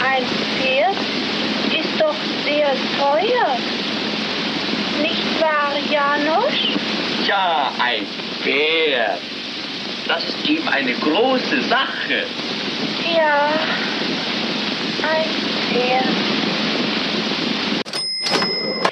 Ein Pferd ist doch sehr teuer. Nicht wahr, Janusz? Ja, ein Pferd. Das ist eben eine große Sache. Ja, ein Pferd.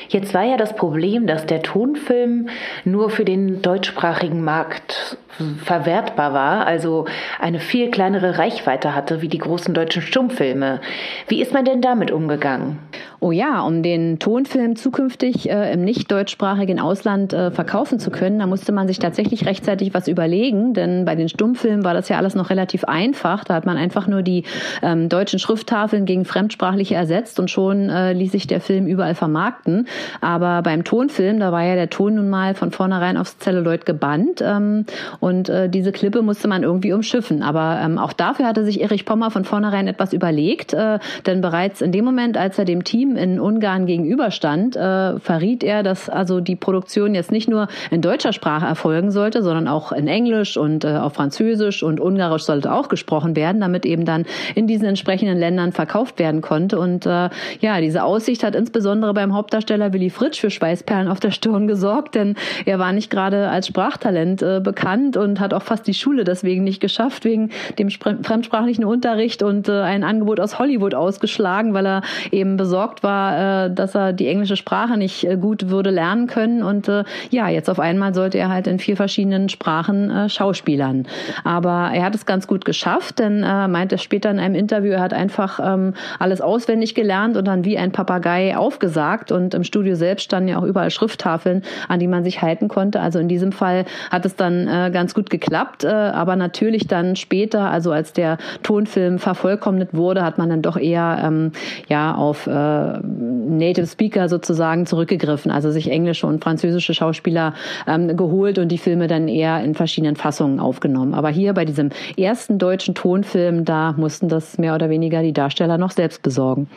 Jetzt war ja das Problem, dass der Tonfilm nur für den deutschsprachigen Markt verwertbar war, also eine viel kleinere Reichweite hatte wie die großen deutschen Stummfilme. Wie ist man denn damit umgegangen? Oh ja, um den Tonfilm zukünftig äh, im nicht deutschsprachigen Ausland äh, verkaufen zu können, da musste man sich tatsächlich rechtzeitig was überlegen, denn bei den Stummfilmen war das ja alles noch relativ einfach. Da hat man einfach nur die ähm, deutschen Schrifttafeln gegen fremdsprachliche ersetzt und schon äh, ließ sich der Film überall vermarkten. Aber beim Tonfilm, da war ja der Ton nun mal von vornherein aufs Celluloid gebannt ähm, und äh, diese Klippe musste man irgendwie umschiffen. Aber ähm, auch dafür hatte sich Erich Pommer von vornherein etwas überlegt, äh, denn bereits in dem Moment, als er dem Team in Ungarn gegenüberstand, äh, verriet er, dass also die Produktion jetzt nicht nur in deutscher Sprache erfolgen sollte, sondern auch in Englisch und äh, auf Französisch und Ungarisch sollte auch gesprochen werden, damit eben dann in diesen entsprechenden Ländern verkauft werden konnte. Und äh, ja, diese Aussicht hat insbesondere beim Hauptdarsteller Willy Fritsch für Schweißperlen auf der Stirn gesorgt, denn er war nicht gerade als Sprachtalent äh, bekannt und hat auch fast die Schule deswegen nicht geschafft, wegen dem fremdsprachlichen Unterricht und äh, ein Angebot aus Hollywood ausgeschlagen, weil er eben besorgt war, äh, dass er die englische Sprache nicht äh, gut würde lernen können. Und äh, ja, jetzt auf einmal sollte er halt in vier verschiedenen Sprachen äh, schauspielern. Aber er hat es ganz gut geschafft, denn äh, meinte später in einem Interview, er hat einfach ähm, alles auswendig gelernt und dann wie ein Papagei aufgesagt. Und im Studio selbst standen ja auch überall Schrifttafeln, an die man sich halten konnte. Also in diesem Fall hat es dann äh, ganz gut geklappt. Äh, aber natürlich dann später, also als der Tonfilm vervollkommnet wurde, hat man dann doch eher ähm, ja auf äh, Native Speaker sozusagen zurückgegriffen, also sich englische und französische Schauspieler ähm, geholt und die Filme dann eher in verschiedenen Fassungen aufgenommen. Aber hier bei diesem ersten deutschen Tonfilm, da mussten das mehr oder weniger die Darsteller noch selbst besorgen.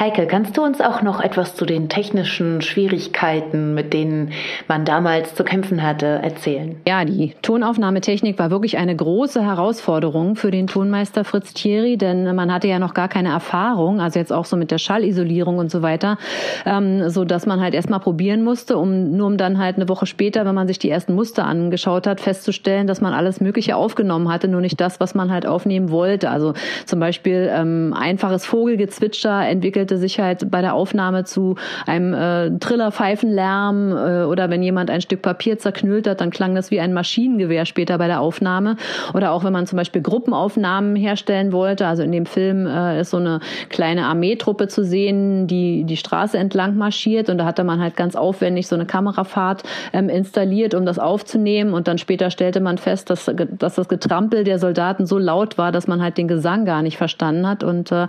Heike, kannst du uns auch noch etwas zu den technischen Schwierigkeiten, mit denen man damals zu kämpfen hatte, erzählen? Ja, die Tonaufnahmetechnik war wirklich eine große Herausforderung für den Tonmeister Fritz Thierry, denn man hatte ja noch gar keine Erfahrung, also jetzt auch so mit der Schallisolierung und so weiter, ähm, so dass man halt erstmal probieren musste, um nur um dann halt eine Woche später, wenn man sich die ersten Muster angeschaut hat, festzustellen, dass man alles Mögliche aufgenommen hatte, nur nicht das, was man halt aufnehmen wollte. Also zum Beispiel ähm, einfaches Vogelgezwitscher entwickelt entwickelte sich halt bei der Aufnahme zu einem äh, Trillerpfeifenlärm äh, oder wenn jemand ein Stück Papier zerknüllt hat, dann klang das wie ein Maschinengewehr später bei der Aufnahme. Oder auch wenn man zum Beispiel Gruppenaufnahmen herstellen wollte. Also in dem Film äh, ist so eine kleine Armeetruppe zu sehen, die die Straße entlang marschiert und da hatte man halt ganz aufwendig so eine Kamerafahrt ähm, installiert, um das aufzunehmen und dann später stellte man fest, dass, dass das Getrampel der Soldaten so laut war, dass man halt den Gesang gar nicht verstanden hat und äh,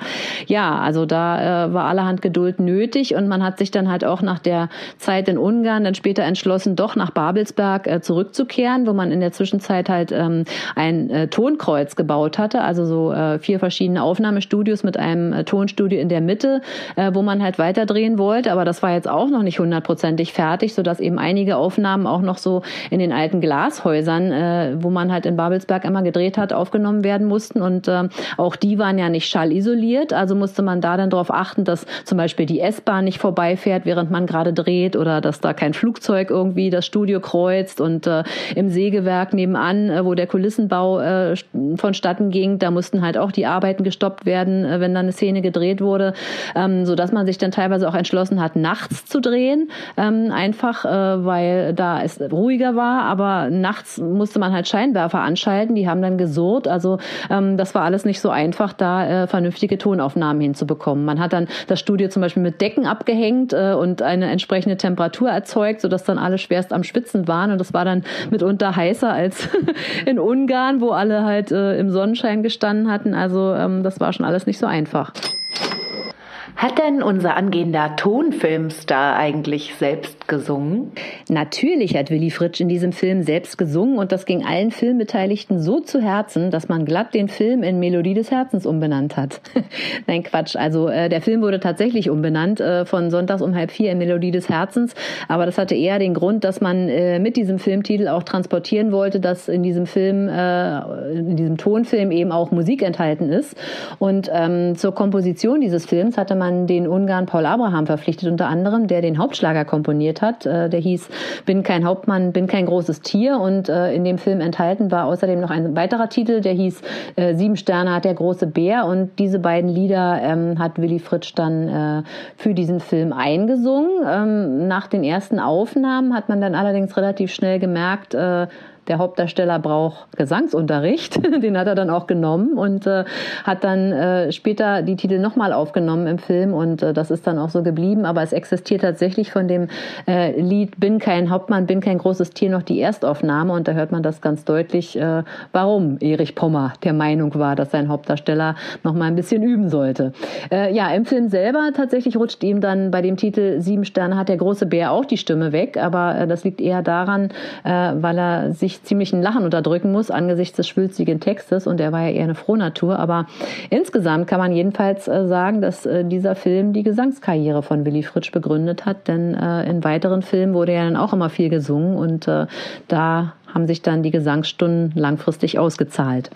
ja, also da äh, war allerhand Geduld nötig und man hat sich dann halt auch nach der Zeit in Ungarn dann später entschlossen, doch nach Babelsberg äh, zurückzukehren, wo man in der Zwischenzeit halt ähm, ein äh, Tonkreuz gebaut hatte, also so äh, vier verschiedene Aufnahmestudios mit einem äh, Tonstudio in der Mitte, äh, wo man halt weiterdrehen wollte, aber das war jetzt auch noch nicht hundertprozentig fertig, sodass eben einige Aufnahmen auch noch so in den alten Glashäusern, äh, wo man halt in Babelsberg immer gedreht hat, aufgenommen werden mussten. Und äh, auch die waren ja nicht schallisoliert, also musste man da dann darauf achten, beachten, dass zum Beispiel die S-Bahn nicht vorbeifährt, während man gerade dreht oder dass da kein Flugzeug irgendwie das Studio kreuzt und äh, im Sägewerk nebenan, äh, wo der Kulissenbau äh, vonstatten ging, da mussten halt auch die Arbeiten gestoppt werden, äh, wenn dann eine Szene gedreht wurde, ähm, so dass man sich dann teilweise auch entschlossen hat, nachts zu drehen, ähm, einfach äh, weil da es ruhiger war, aber nachts musste man halt Scheinwerfer anschalten, die haben dann gesurrt, also ähm, das war alles nicht so einfach, da äh, vernünftige Tonaufnahmen hinzubekommen. Man hat dann das Studio zum Beispiel mit Decken abgehängt äh, und eine entsprechende Temperatur erzeugt, sodass dann alle schwerst am Schwitzen waren. Und das war dann mitunter heißer als in Ungarn, wo alle halt äh, im Sonnenschein gestanden hatten. Also ähm, das war schon alles nicht so einfach. Hat denn unser angehender Tonfilmstar eigentlich selbst gesungen? Natürlich hat Willy Fritsch in diesem Film selbst gesungen und das ging allen Filmbeteiligten so zu Herzen, dass man glatt den Film in Melodie des Herzens umbenannt hat. Nein, Quatsch. Also äh, der Film wurde tatsächlich umbenannt äh, von Sonntags um halb vier in Melodie des Herzens, aber das hatte eher den Grund, dass man äh, mit diesem Filmtitel auch transportieren wollte, dass in diesem Film, äh, in diesem Tonfilm eben auch Musik enthalten ist. Und ähm, zur Komposition dieses Films hatte man man den Ungarn Paul Abraham verpflichtet, unter anderem, der den Hauptschlager komponiert hat. Äh, der hieß Bin kein Hauptmann, bin kein großes Tier. Und äh, in dem Film enthalten war außerdem noch ein weiterer Titel, der hieß äh, Sieben Sterne hat der große Bär. Und diese beiden Lieder ähm, hat Willy Fritsch dann äh, für diesen Film eingesungen. Ähm, nach den ersten Aufnahmen hat man dann allerdings relativ schnell gemerkt, äh, der Hauptdarsteller braucht Gesangsunterricht. Den hat er dann auch genommen und äh, hat dann äh, später die Titel nochmal aufgenommen im Film und äh, das ist dann auch so geblieben. Aber es existiert tatsächlich von dem äh, Lied Bin kein Hauptmann, bin kein großes Tier noch die Erstaufnahme und da hört man das ganz deutlich, äh, warum Erich Pommer der Meinung war, dass sein Hauptdarsteller noch mal ein bisschen üben sollte. Äh, ja, im Film selber tatsächlich rutscht ihm dann bei dem Titel Sieben Sterne hat der große Bär auch die Stimme weg, aber äh, das liegt eher daran, äh, weil er sich ziemlichen Lachen unterdrücken muss angesichts des schwülstigen Textes und er war ja eher eine Frohnatur. Aber insgesamt kann man jedenfalls äh, sagen, dass äh, dieser Film die Gesangskarriere von Willy Fritsch begründet hat, denn äh, in weiteren Filmen wurde ja dann auch immer viel gesungen und da haben sich dann die Gesangsstunden langfristig ausgezahlt.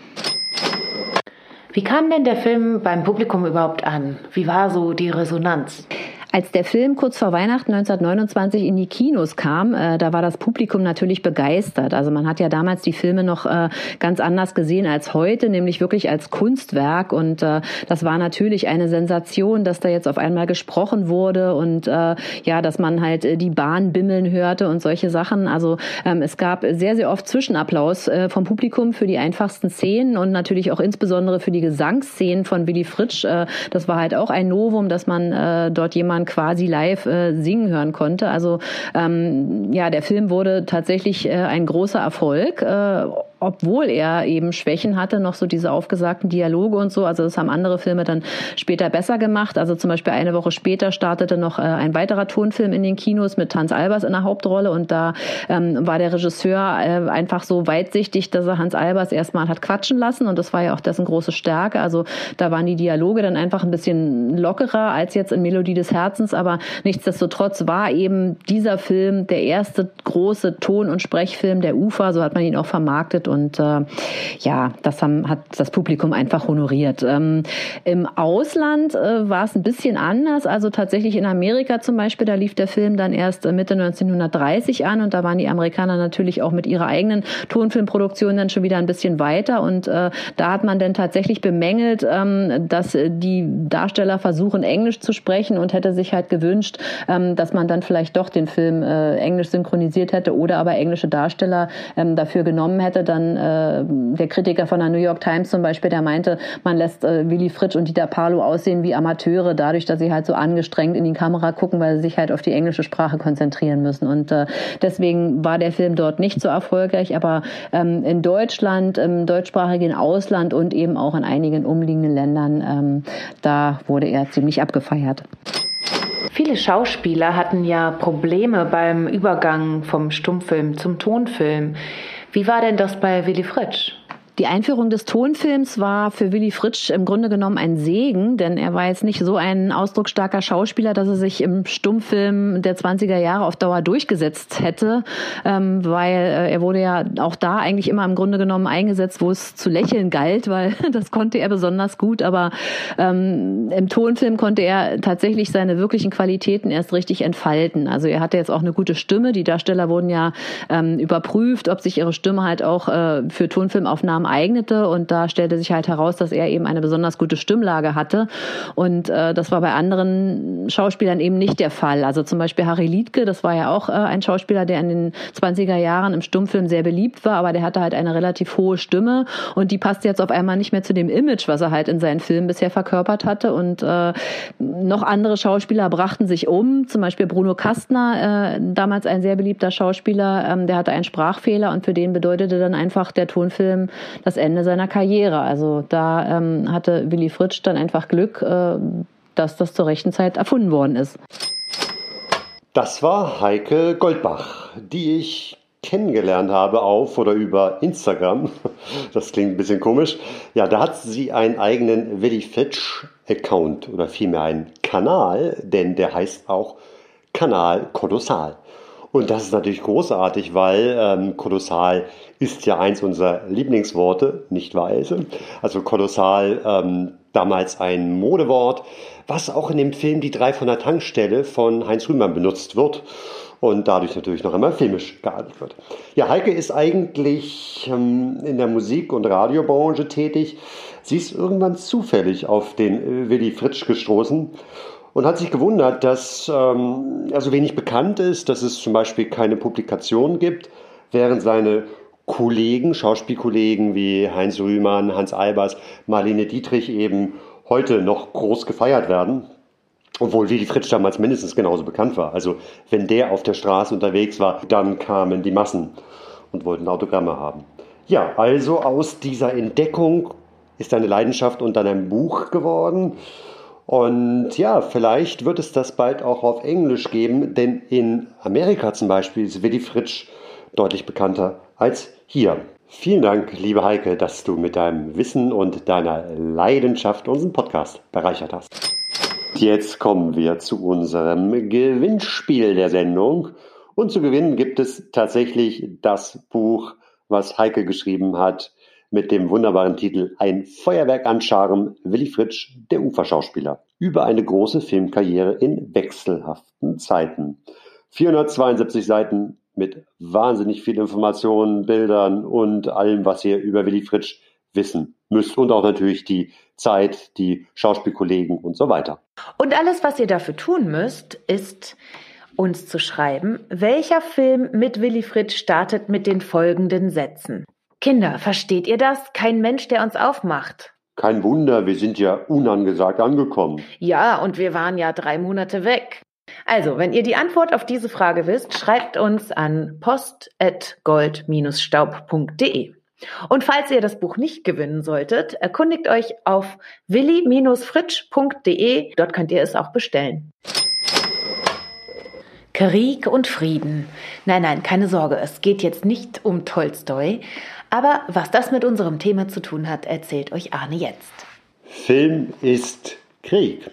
Wie kam denn der Film beim Publikum überhaupt an? Wie war so die Resonanz? Als der Film kurz vor Weihnachten 1929 in die Kinos kam, äh, da war das Publikum natürlich begeistert. Also man hat ja damals die Filme noch äh, ganz anders gesehen als heute, nämlich wirklich als Kunstwerk. Und äh, das war natürlich eine Sensation, dass da jetzt auf einmal gesprochen wurde und äh, ja, dass man halt äh, die Bahn bimmeln hörte und solche Sachen. Also ähm, es gab sehr, sehr oft Zwischenapplaus äh, vom Publikum für die einfachsten Szenen und natürlich auch insbesondere für die Gesangsszenen von Willy Fritsch. Äh, das war halt auch ein Novum, dass man äh, dort jemanden man quasi live äh, singen hören konnte. Also ähm, ja, der Film wurde tatsächlich äh, ein großer Erfolg. Äh, obwohl er eben Schwächen hatte, noch so diese aufgesagten Dialoge und so. Also das haben andere Filme dann später besser gemacht. Also zum Beispiel eine Woche später startete noch äh, ein weiterer Tonfilm in den Kinos mit Hans Albers in der Hauptrolle und da ähm, war der Regisseur äh, einfach so weitsichtig, dass er Hans Albers erstmal hat quatschen lassen und das war ja auch dessen große Stärke. Also da waren die Dialoge dann einfach ein bisschen lockerer als jetzt in Melodie des Herzens, aber nichtsdestotrotz war eben dieser Film der erste große Ton- und Sprechfilm der UFA, so hat man ihn auch vermarktet und äh, ja, das haben, hat das Publikum einfach honoriert. Ähm, Im Ausland äh, war es ein bisschen anders. Also tatsächlich in Amerika zum Beispiel, da lief der Film dann erst Mitte 1930 an und da waren die Amerikaner natürlich auch mit ihrer eigenen Tonfilmproduktion dann schon wieder ein bisschen weiter und äh, da hat man dann tatsächlich bemängelt, ähm, dass die Darsteller versuchen Englisch zu sprechen und hätte sich halt gewünscht, ähm, dass man dann vielleicht doch den Film äh, Englisch synchronisiert hätte oder aber englische Darsteller ähm, dafür genommen hätte. Dann dann äh, der Kritiker von der New York Times zum Beispiel, der meinte, man lässt äh, Willy Fritsch und Dieter Palo aussehen wie Amateure, dadurch, dass sie halt so angestrengt in die Kamera gucken, weil sie sich halt auf die englische Sprache konzentrieren müssen. Und äh, deswegen war der Film dort nicht so erfolgreich, aber ähm, in Deutschland, im deutschsprachigen Ausland und eben auch in einigen umliegenden Ländern, ähm, da wurde er ziemlich abgefeiert. Viele Schauspieler hatten ja Probleme beim Übergang vom Stummfilm zum Tonfilm. Wie war denn das bei Willy Fritsch? Die Einführung des Tonfilms war für Willy Fritsch im Grunde genommen ein Segen, denn er war jetzt nicht so ein ausdrucksstarker Schauspieler, dass er sich im Stummfilm der 20er Jahre auf Dauer durchgesetzt hätte, ähm, weil äh, er wurde ja auch da eigentlich immer im Grunde genommen eingesetzt, wo es zu lächeln galt, weil das konnte er besonders gut, aber ähm, im Tonfilm konnte er tatsächlich seine wirklichen Qualitäten erst richtig entfalten. Also er hatte jetzt auch eine gute Stimme, die Darsteller wurden ja ähm, überprüft, ob sich ihre Stimme halt auch äh, für Tonfilmaufnahmen Namen eignete. Und da stellte sich halt heraus, dass er eben eine besonders gute Stimmlage hatte. Und äh, das war bei anderen Schauspielern eben nicht der Fall. Also zum Beispiel Harry Liedke, das war ja auch äh, ein Schauspieler, der in den 20er Jahren im Stummfilm sehr beliebt war, aber der hatte halt eine relativ hohe Stimme und die passte jetzt auf einmal nicht mehr zu dem Image, was er halt in seinen Filmen bisher verkörpert hatte. Und äh, noch andere Schauspieler brachten sich um, zum Beispiel Bruno Kastner, äh, damals ein sehr beliebter Schauspieler, ähm, der hatte einen Sprachfehler und für den bedeutete dann einfach der Tonfilm das Ende seiner Karriere. Also da ähm, hatte Willy Fritsch dann einfach Glück, äh, dass das zur rechten Zeit erfunden worden ist. Das war Heike Goldbach, die ich kennengelernt habe auf oder über Instagram. Das klingt ein bisschen komisch. Ja, da hat sie einen eigenen Willy Fitch Account oder vielmehr einen Kanal, denn der heißt auch Kanal Kolossal. Und das ist natürlich großartig, weil ähm, kolossal ist ja eins unserer Lieblingsworte, nicht weise. Also kolossal ähm, damals ein Modewort, was auch in dem Film Die drei von der Tankstelle von Heinz Rühmann benutzt wird und dadurch natürlich noch einmal filmisch gehandelt wird. Ja, Heike ist eigentlich ähm, in der Musik- und Radiobranche tätig. Sie ist irgendwann zufällig auf den äh, Willy Fritsch gestoßen und hat sich gewundert, dass ähm, er so wenig bekannt ist, dass es zum Beispiel keine Publikation gibt, während seine Kollegen, Schauspielkollegen wie Heinz Rühmann, Hans Albers, Marlene Dietrich eben heute noch groß gefeiert werden. Obwohl Willy Fritsch damals mindestens genauso bekannt war. Also wenn der auf der Straße unterwegs war, dann kamen die Massen und wollten Autogramme haben. Ja, also aus dieser Entdeckung ist eine Leidenschaft und dann ein Buch geworden. Und ja, vielleicht wird es das bald auch auf Englisch geben, denn in Amerika zum Beispiel ist Willy Fritsch deutlich bekannter als hier. Vielen Dank, liebe Heike, dass du mit deinem Wissen und deiner Leidenschaft unseren Podcast bereichert hast. Jetzt kommen wir zu unserem Gewinnspiel der Sendung. Und zu gewinnen gibt es tatsächlich das Buch, was Heike geschrieben hat, mit dem wunderbaren Titel Ein Feuerwerk an Charme, Willy Fritsch, der Uferschauspieler, über eine große Filmkarriere in wechselhaften Zeiten. 472 Seiten mit wahnsinnig viel Informationen, Bildern und allem, was ihr über Willy Fritsch wissen müsst und auch natürlich die Zeit, die Schauspielkollegen und so weiter. Und alles, was ihr dafür tun müsst, ist uns zu schreiben, welcher Film mit Willy Fritsch startet mit den folgenden Sätzen. Kinder, versteht ihr das? Kein Mensch, der uns aufmacht. Kein Wunder, wir sind ja unangesagt angekommen. Ja, und wir waren ja drei Monate weg. Also, wenn ihr die Antwort auf diese Frage wisst, schreibt uns an post.gold-staub.de. Und falls ihr das Buch nicht gewinnen solltet, erkundigt euch auf willi-fritsch.de. Dort könnt ihr es auch bestellen. Krieg und Frieden. Nein, nein, keine Sorge, es geht jetzt nicht um Tolstoi. Aber was das mit unserem Thema zu tun hat, erzählt euch Arne jetzt. Film ist Krieg.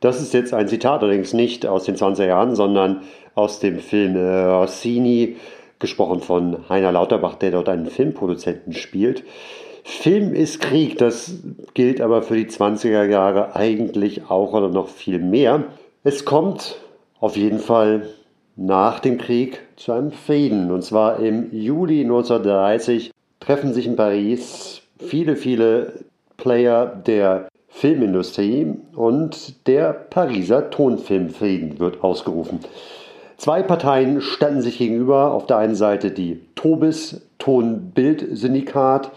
Das ist jetzt ein Zitat, allerdings nicht aus den 20er Jahren, sondern aus dem Film äh, Rossini, gesprochen von Heiner Lauterbach, der dort einen Filmproduzenten spielt. Film ist Krieg, das gilt aber für die 20er Jahre eigentlich auch oder noch viel mehr. Es kommt auf jeden Fall nach dem Krieg zu einem Frieden. Und zwar im Juli 1930 treffen sich in Paris viele, viele Player der Filmindustrie und der Pariser Tonfilmfrieden wird ausgerufen. Zwei Parteien standen sich gegenüber. Auf der einen Seite die Tobis Tonbild-Syndikat,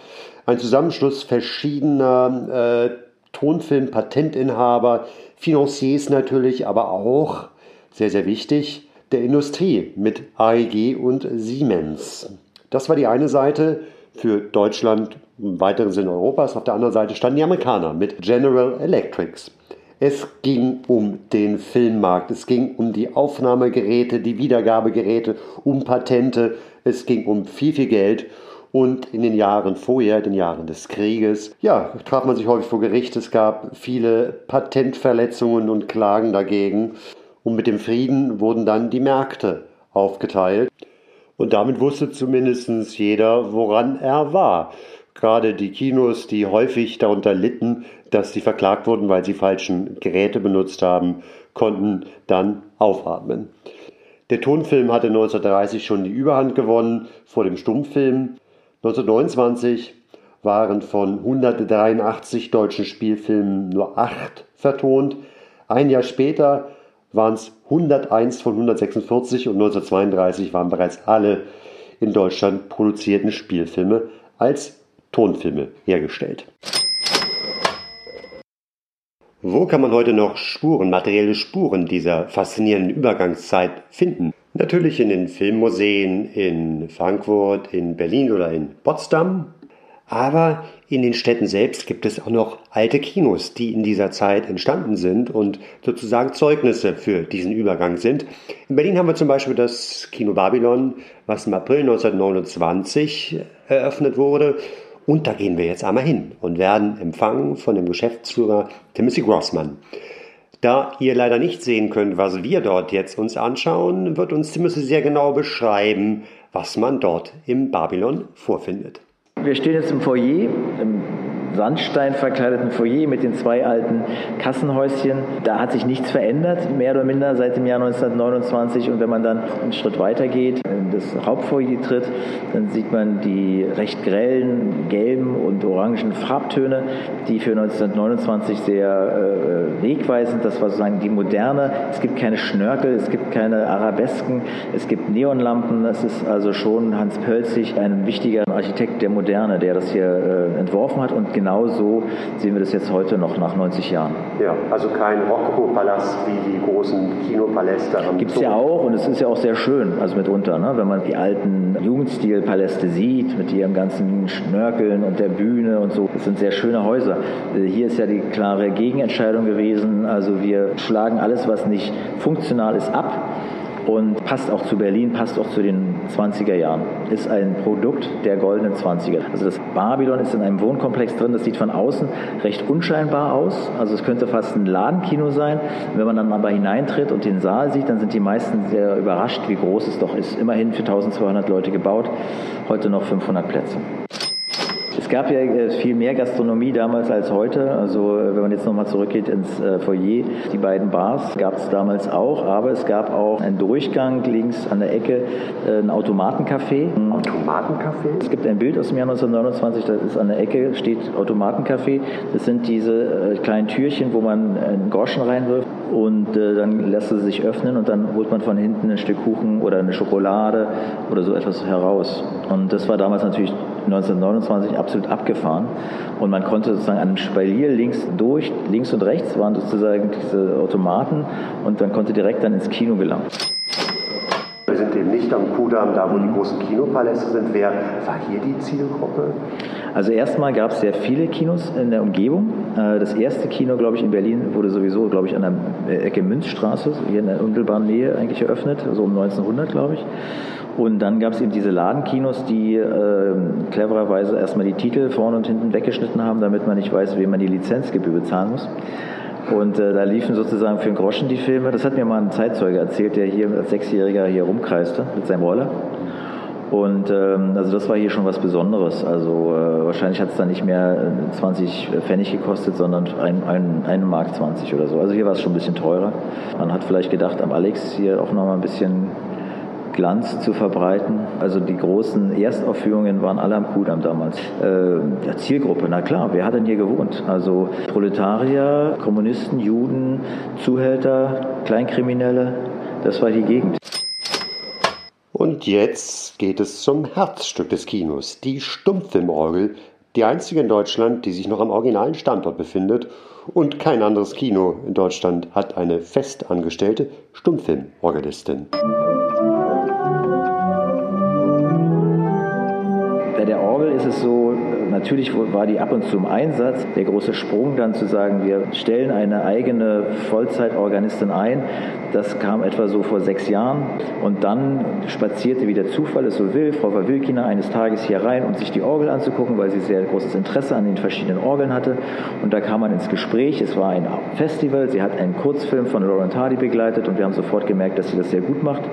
ein Zusammenschluss verschiedener äh, Tonfilm-Patentinhaber, Financiers natürlich, aber auch, sehr, sehr wichtig, der Industrie mit AEG und Siemens. Das war die eine Seite für Deutschland, im weiteren Sinne Europas. Auf der anderen Seite standen die Amerikaner mit General Electrics. Es ging um den Filmmarkt, es ging um die Aufnahmegeräte, die Wiedergabegeräte, um Patente, es ging um viel, viel Geld. Und in den Jahren vorher, den Jahren des Krieges, ja, traf man sich häufig vor Gericht. Es gab viele Patentverletzungen und Klagen dagegen. Und mit dem Frieden wurden dann die Märkte aufgeteilt. Und damit wusste zumindest jeder, woran er war. Gerade die Kinos, die häufig darunter litten, dass sie verklagt wurden, weil sie falschen Geräte benutzt haben, konnten dann aufatmen. Der Tonfilm hatte 1930 schon die Überhand gewonnen vor dem Stummfilm. 1929 waren von 183 deutschen Spielfilmen nur acht vertont. Ein Jahr später waren es 101 von 146 und 1932 waren bereits alle in Deutschland produzierten Spielfilme als Tonfilme hergestellt. Wo kann man heute noch Spuren, materielle Spuren dieser faszinierenden Übergangszeit finden? Natürlich in den Filmmuseen in Frankfurt, in Berlin oder in Potsdam. Aber in den Städten selbst gibt es auch noch alte Kinos, die in dieser Zeit entstanden sind und sozusagen Zeugnisse für diesen Übergang sind. In Berlin haben wir zum Beispiel das Kino Babylon, was im April 1929 eröffnet wurde. Und da gehen wir jetzt einmal hin und werden empfangen von dem Geschäftsführer Timothy Grossman. Da ihr leider nicht sehen könnt, was wir dort jetzt uns anschauen, wird uns Timothy sehr genau beschreiben, was man dort im Babylon vorfindet. Wir stehen jetzt im Foyer. Sandstein verkleideten Foyer mit den zwei alten Kassenhäuschen. Da hat sich nichts verändert, mehr oder minder seit dem Jahr 1929. Und wenn man dann einen Schritt weiter geht, in das Hauptfoyer tritt, dann sieht man die recht grellen gelben und orangen Farbtöne, die für 1929 sehr äh, wegweisend, das war sozusagen die moderne. Es gibt keine Schnörkel, es gibt keine Arabesken, es gibt Neonlampen. Das ist also schon Hans Pölzig, ein wichtiger Architekt der Moderne, der das hier äh, entworfen hat. Und genau so sehen wir das jetzt heute noch nach 90 Jahren. Ja, also kein Rokoko-Palast wie die großen Kinopaläste am Gibt es ja auch und es ist ja auch sehr schön, also mitunter, ne? wenn man die alten Jugendstilpaläste sieht mit ihrem ganzen Schnörkeln und der Bühne und so. Das sind sehr schöne Häuser. Äh, hier ist ja die klare Gegenentscheidung gewesen. Also wir schlagen alles, was nicht funktional ist, ab und passt auch zu Berlin, passt auch zu den 20er Jahren. Ist ein Produkt der goldenen 20er. Also das Babylon ist in einem Wohnkomplex drin, das sieht von außen recht unscheinbar aus. Also es könnte fast ein Ladenkino sein. Wenn man dann aber hineintritt und den Saal sieht, dann sind die meisten sehr überrascht, wie groß es doch ist. Immerhin für 1200 Leute gebaut, heute noch 500 Plätze. Es gab ja äh, viel mehr Gastronomie damals als heute. Also äh, wenn man jetzt nochmal zurückgeht ins äh, Foyer, die beiden Bars gab es damals auch, aber es gab auch einen Durchgang links an der Ecke, ein Automatencafé. Automatencafé? Es gibt ein Bild aus dem Jahr 1929, da ist an der Ecke steht Automatencafé. Das sind diese kleinen Türchen, wo man einen Groschen reinwirft und dann lässt es sich öffnen und dann holt man von hinten ein Stück Kuchen oder eine Schokolade oder so etwas heraus. Und das war damals natürlich 1929 absolut abgefahren. Und man konnte sozusagen an einem Spalier links durch, links und rechts waren sozusagen diese Automaten und man konnte direkt dann ins Kino gelangen. Wir sind eben nicht am Kudamm, da wo die großen Kinopaläste sind. Wer war hier die Zielgruppe? Also erstmal gab es sehr viele Kinos in der Umgebung. Äh, das erste Kino, glaube ich, in Berlin wurde sowieso, glaube ich, an der Ecke Münzstraße, hier in der unmittelbaren Nähe eigentlich eröffnet, so um 1900, glaube ich. Und dann gab es eben diese Ladenkinos, die äh, clevererweise erstmal die Titel vorne und hinten weggeschnitten haben, damit man nicht weiß, wem man die Lizenzgebühr bezahlen muss. Und äh, da liefen sozusagen für einen Groschen die Filme. Das hat mir mal ein Zeitzeuge erzählt, der hier als Sechsjähriger hier rumkreiste mit seinem Roller. Und ähm, also das war hier schon was Besonderes. Also äh, wahrscheinlich hat es dann nicht mehr 20 Pfennig gekostet, sondern ein, ein, eine Mark 20 oder so. Also hier war es schon ein bisschen teurer. Man hat vielleicht gedacht, am Alex hier auch nochmal ein bisschen Glanz zu verbreiten. Also die großen Erstaufführungen waren alle am Kudamm damals. Äh, Zielgruppe, na klar, wer hat denn hier gewohnt? Also Proletarier, Kommunisten, Juden, Zuhälter, Kleinkriminelle, das war die Gegend. Und jetzt geht es zum Herzstück des Kinos, die Stummfilmorgel, die einzige in Deutschland, die sich noch am originalen Standort befindet und kein anderes Kino in Deutschland hat eine festangestellte Stummfilmorgelistin. der ist es so, natürlich war die ab und zu im Einsatz. Der große Sprung dann zu sagen, wir stellen eine eigene Vollzeitorganistin ein, das kam etwa so vor sechs Jahren. Und dann spazierte, wie der Zufall es so will, Frau Wawilkina eines Tages hier rein, um sich die Orgel anzugucken, weil sie sehr großes Interesse an den verschiedenen Orgeln hatte. Und da kam man ins Gespräch. Es war ein Festival. Sie hat einen Kurzfilm von Laurent Hardy begleitet und wir haben sofort gemerkt, dass sie das sehr gut macht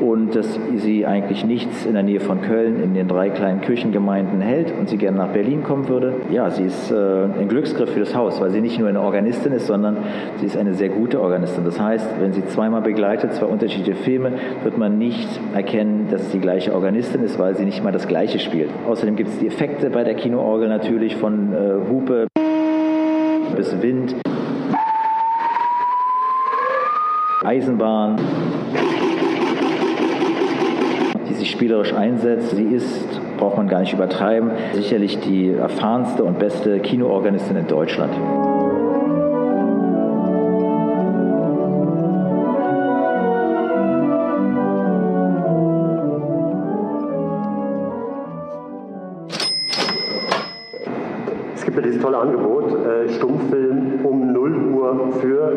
und dass sie eigentlich nichts in der Nähe von Köln in den drei kleinen Kirchengemeinden hält und sie gerne nach Berlin kommen würde. Ja, sie ist äh, ein Glücksgriff für das Haus, weil sie nicht nur eine Organistin ist, sondern sie ist eine sehr gute Organistin. Das heißt, wenn sie zweimal begleitet, zwei unterschiedliche Filme, wird man nicht erkennen, dass es die gleiche Organistin ist, weil sie nicht mal das Gleiche spielt. Außerdem gibt es die Effekte bei der Kinoorgel natürlich von äh, Hupe bis Wind. Eisenbahn sich spielerisch einsetzt. Sie ist, braucht man gar nicht übertreiben, sicherlich die erfahrenste und beste Kinoorganistin in Deutschland. Es gibt ja dieses tolle Angebot, äh, Stummfilm um 0 Uhr für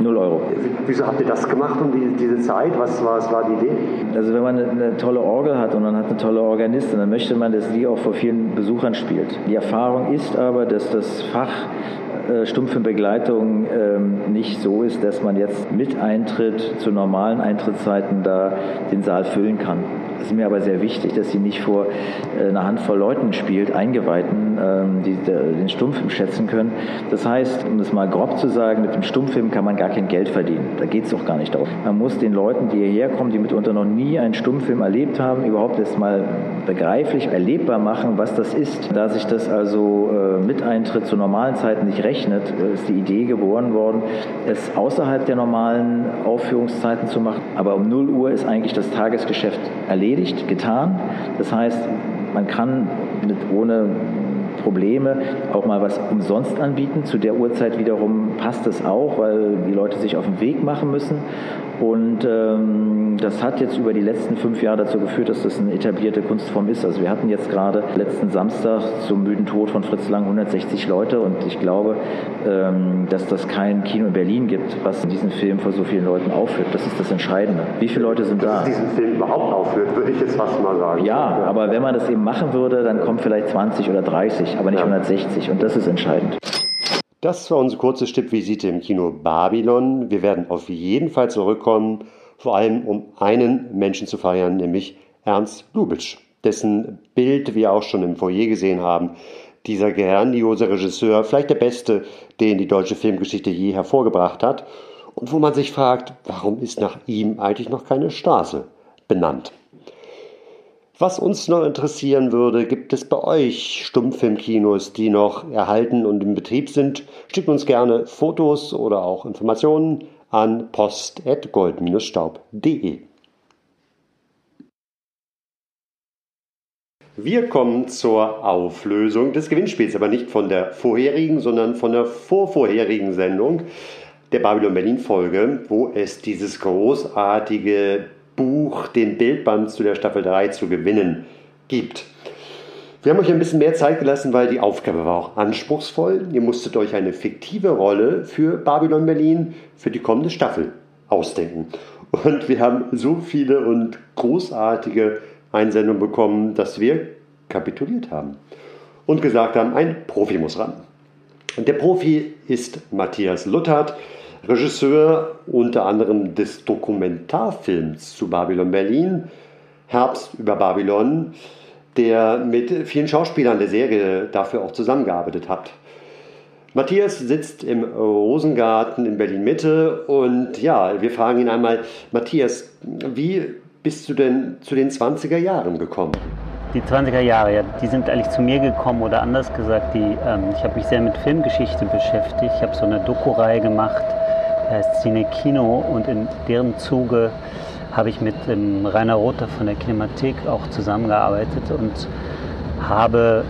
0 Euro. Wieso habt ihr das gemacht um die, diese Zeit? Was, was war die Idee? Also wenn man eine, eine, tolle Orgel hat und man hat eine tolle Organistin, dann möchte man, dass die auch vor vielen Besuchern spielt. Die Erfahrung ist aber, dass das Fach äh, Stummfilmbegleitung ähm, nicht so ist, dass man jetzt mit Eintritt zu normalen Eintrittszeiten da den Saal füllen kann. Es ist mir aber sehr wichtig, dass sie nicht vor äh, einer Handvoll Leuten spielt, Eingeweihten, ähm, die den Stummfilm schätzen können. Das heißt, um das mal grob zu sagen, mit dem Stummfilm kann man gar kein Geld verdienen. Da geht es auch gar nicht darum. Man muss den Leuten, die hierher kommen, die mitunter noch nie einen Stummfilm erlebt haben, überhaupt erst mal begreiflich, erlebbar machen, was das ist. Da sich das also äh, mit Eintritt zu normalen Zeiten nicht rechnet, ist die Idee geboren worden, es außerhalb der normalen Aufführungszeiten zu machen. Aber um 0 Uhr ist eigentlich das Tagesgeschäft erledigt, getan. Das heißt, man kann mit, ohne Probleme auch mal was umsonst anbieten. Zu der Uhrzeit wiederum passt es auch, weil die Leute sich auf den Weg machen müssen. Und ähm, das hat jetzt über die letzten fünf Jahre dazu geführt, dass das eine etablierte Kunstform ist. Also wir hatten jetzt gerade letzten Samstag zum müden Tod von Fritz Lang 160 Leute und ich glaube, ähm, dass das kein Kino in Berlin gibt, was diesen Film vor so vielen Leuten aufführt. Das ist das Entscheidende. Wie viele Leute sind dass da? diesen Film überhaupt aufführt, würde ich jetzt fast mal sagen. Ja, aber wenn man das eben machen würde, dann kommen vielleicht 20 oder 30, aber nicht Ja. 160 und das ist entscheidend. Das war unsere kurze Stippvisite im Kino Babylon. Wir werden auf jeden Fall zurückkommen, vor allem um einen Menschen zu feiern, nämlich Ernst Lubitsch, dessen Bild wir auch schon im Foyer gesehen haben. Dieser grandiose Regisseur, vielleicht der beste, den die deutsche Filmgeschichte je hervorgebracht hat. Und wo man sich fragt, warum ist nach ihm eigentlich noch keine Straße benannt? Was uns noch interessieren würde, gibt es bei euch Stummfilmkinos, die noch erhalten und im Betrieb sind? Schickt uns gerne Fotos oder auch Informationen an post.gold-staub.de. Wir kommen zur Auflösung des Gewinnspiels, aber nicht von der vorherigen, sondern von der vorvorherigen Sendung der Babylon Berlin Folge, wo es dieses großartige Buch, den Bildband zu der Staffel 3 zu gewinnen gibt. Wir haben euch ein bisschen mehr Zeit gelassen, weil die Aufgabe war auch anspruchsvoll. Ihr musstet euch eine fiktive Rolle für Babylon Berlin für die kommende Staffel ausdenken. Und wir haben so viele und großartige Einsendungen bekommen, dass wir kapituliert haben und gesagt haben, ein Profi muss ran. Und der Profi ist Matthias Luttert, Regisseur unter anderem des Dokumentarfilms zu Babylon Berlin, Herbst über Babylon, der mit vielen Schauspielern der Serie dafür auch zusammengearbeitet hat. Matthias sitzt im Rosengarten in Berlin Mitte und ja, wir fragen ihn einmal, Matthias, wie bist du denn zu den 20er Jahren gekommen? Die 20er Jahre, ja, die sind eigentlich zu mir gekommen oder anders gesagt, die, ähm, ich habe mich sehr mit Filmgeschichte beschäftigt. Ich habe so eine Doku-Reihe gemacht, die heißt Cine Kino und in deren Zuge habe ich mit ähm, Rainer Rother von der Kinemathek auch zusammengearbeitet und habe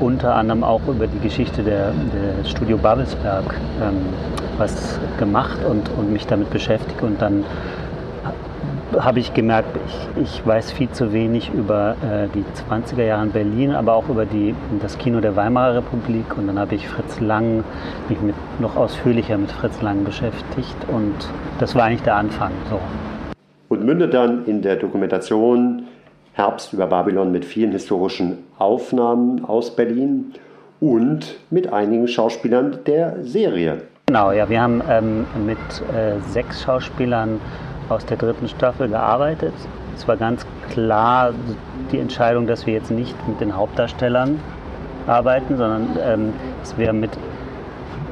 unter anderem auch über die Geschichte der, der Studio Babelsberg ähm, was gemacht und, und mich damit beschäftigt und dann habe ich gemerkt, ich, ich weiß viel zu wenig über äh, die 20er Jahre in Berlin, aber auch über die, das Kino der Weimarer Republik. Und dann habe ich Fritz Lang, mich mit, noch ausführlicher mit Fritz Lang beschäftigt. Und das war eigentlich der Anfang. So. Und mündet dann in der Dokumentation Herbst über Babylon mit vielen historischen Aufnahmen aus Berlin und mit einigen Schauspielern der Serie. Genau, ja, wir haben ähm, mit äh, sechs Schauspielern aus der dritten Staffel gearbeitet. Es war ganz klar die Entscheidung, dass wir jetzt nicht mit den Hauptdarstellern arbeiten, sondern ähm, dass wir mit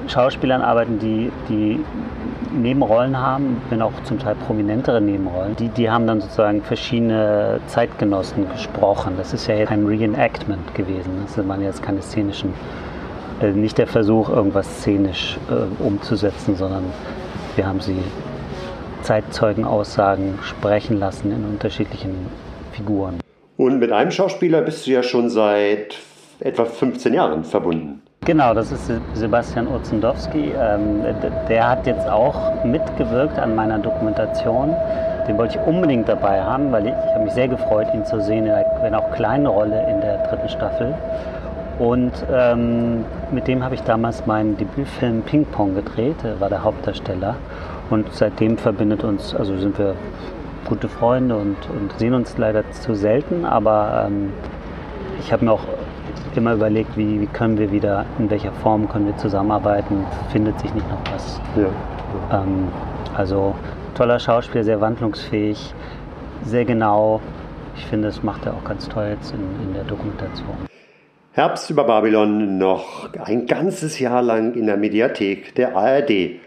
Schauspielern arbeiten, die, die Nebenrollen haben, wenn auch zum Teil prominentere Nebenrollen. Die, die haben dann sozusagen verschiedene Zeitgenossen gesprochen. Das ist ja jetzt kein Reenactment gewesen. Das waren jetzt keine szenischen, äh, nicht der Versuch, irgendwas szenisch äh, umzusetzen, sondern wir haben sie Zeitzeugenaussagen sprechen lassen in unterschiedlichen Figuren. Und mit einem Schauspieler bist du ja schon seit etwa 15 Jahren verbunden. Genau, das ist Sebastian Urzendowski. Ähm, der hat jetzt auch mitgewirkt an meiner Dokumentation. Den wollte ich unbedingt dabei haben, weil ich, ich habe mich sehr gefreut, ihn zu sehen, in einer, wenn auch kleinen Rolle in der dritten Staffel. Und ähm, mit dem habe ich damals meinen Debütfilm Ping Pong gedreht. Er war der Hauptdarsteller. Und seitdem verbindet uns, also sind wir gute Freunde und, und sehen uns leider zu selten. Aber ähm, ich habe mir auch immer überlegt, wie, wie, können wir wieder, in welcher Form können wir zusammenarbeiten, findet sich nicht noch was. Ja. Ähm, also toller Schauspieler, sehr wandlungsfähig, sehr genau, ich finde, das macht er auch ganz toll jetzt in, in der Dokumentation. Herbst über Babylon noch ein ganzes Jahr lang in der Mediathek der ARD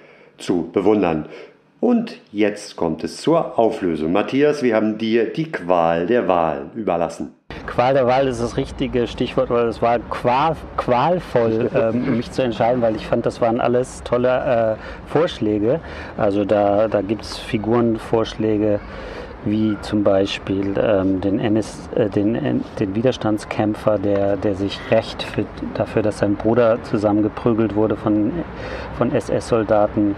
zu bewundern. Und jetzt kommt es zur Auflösung. Matthias, wir haben dir die Qual der Wahl überlassen. Qual der Wahl ist das richtige Stichwort, weil es war qual, qualvoll, ähm, mich zu entscheiden, weil ich fand, das waren alles tolle äh, Vorschläge. Also da, da gibt es Figurenvorschläge wie zum Beispiel ähm, den, NS, äh, den, den Widerstandskämpfer, der, der sich rächt für, dafür, dass sein Bruder zusammengeprügelt wurde von, von SS-Soldaten.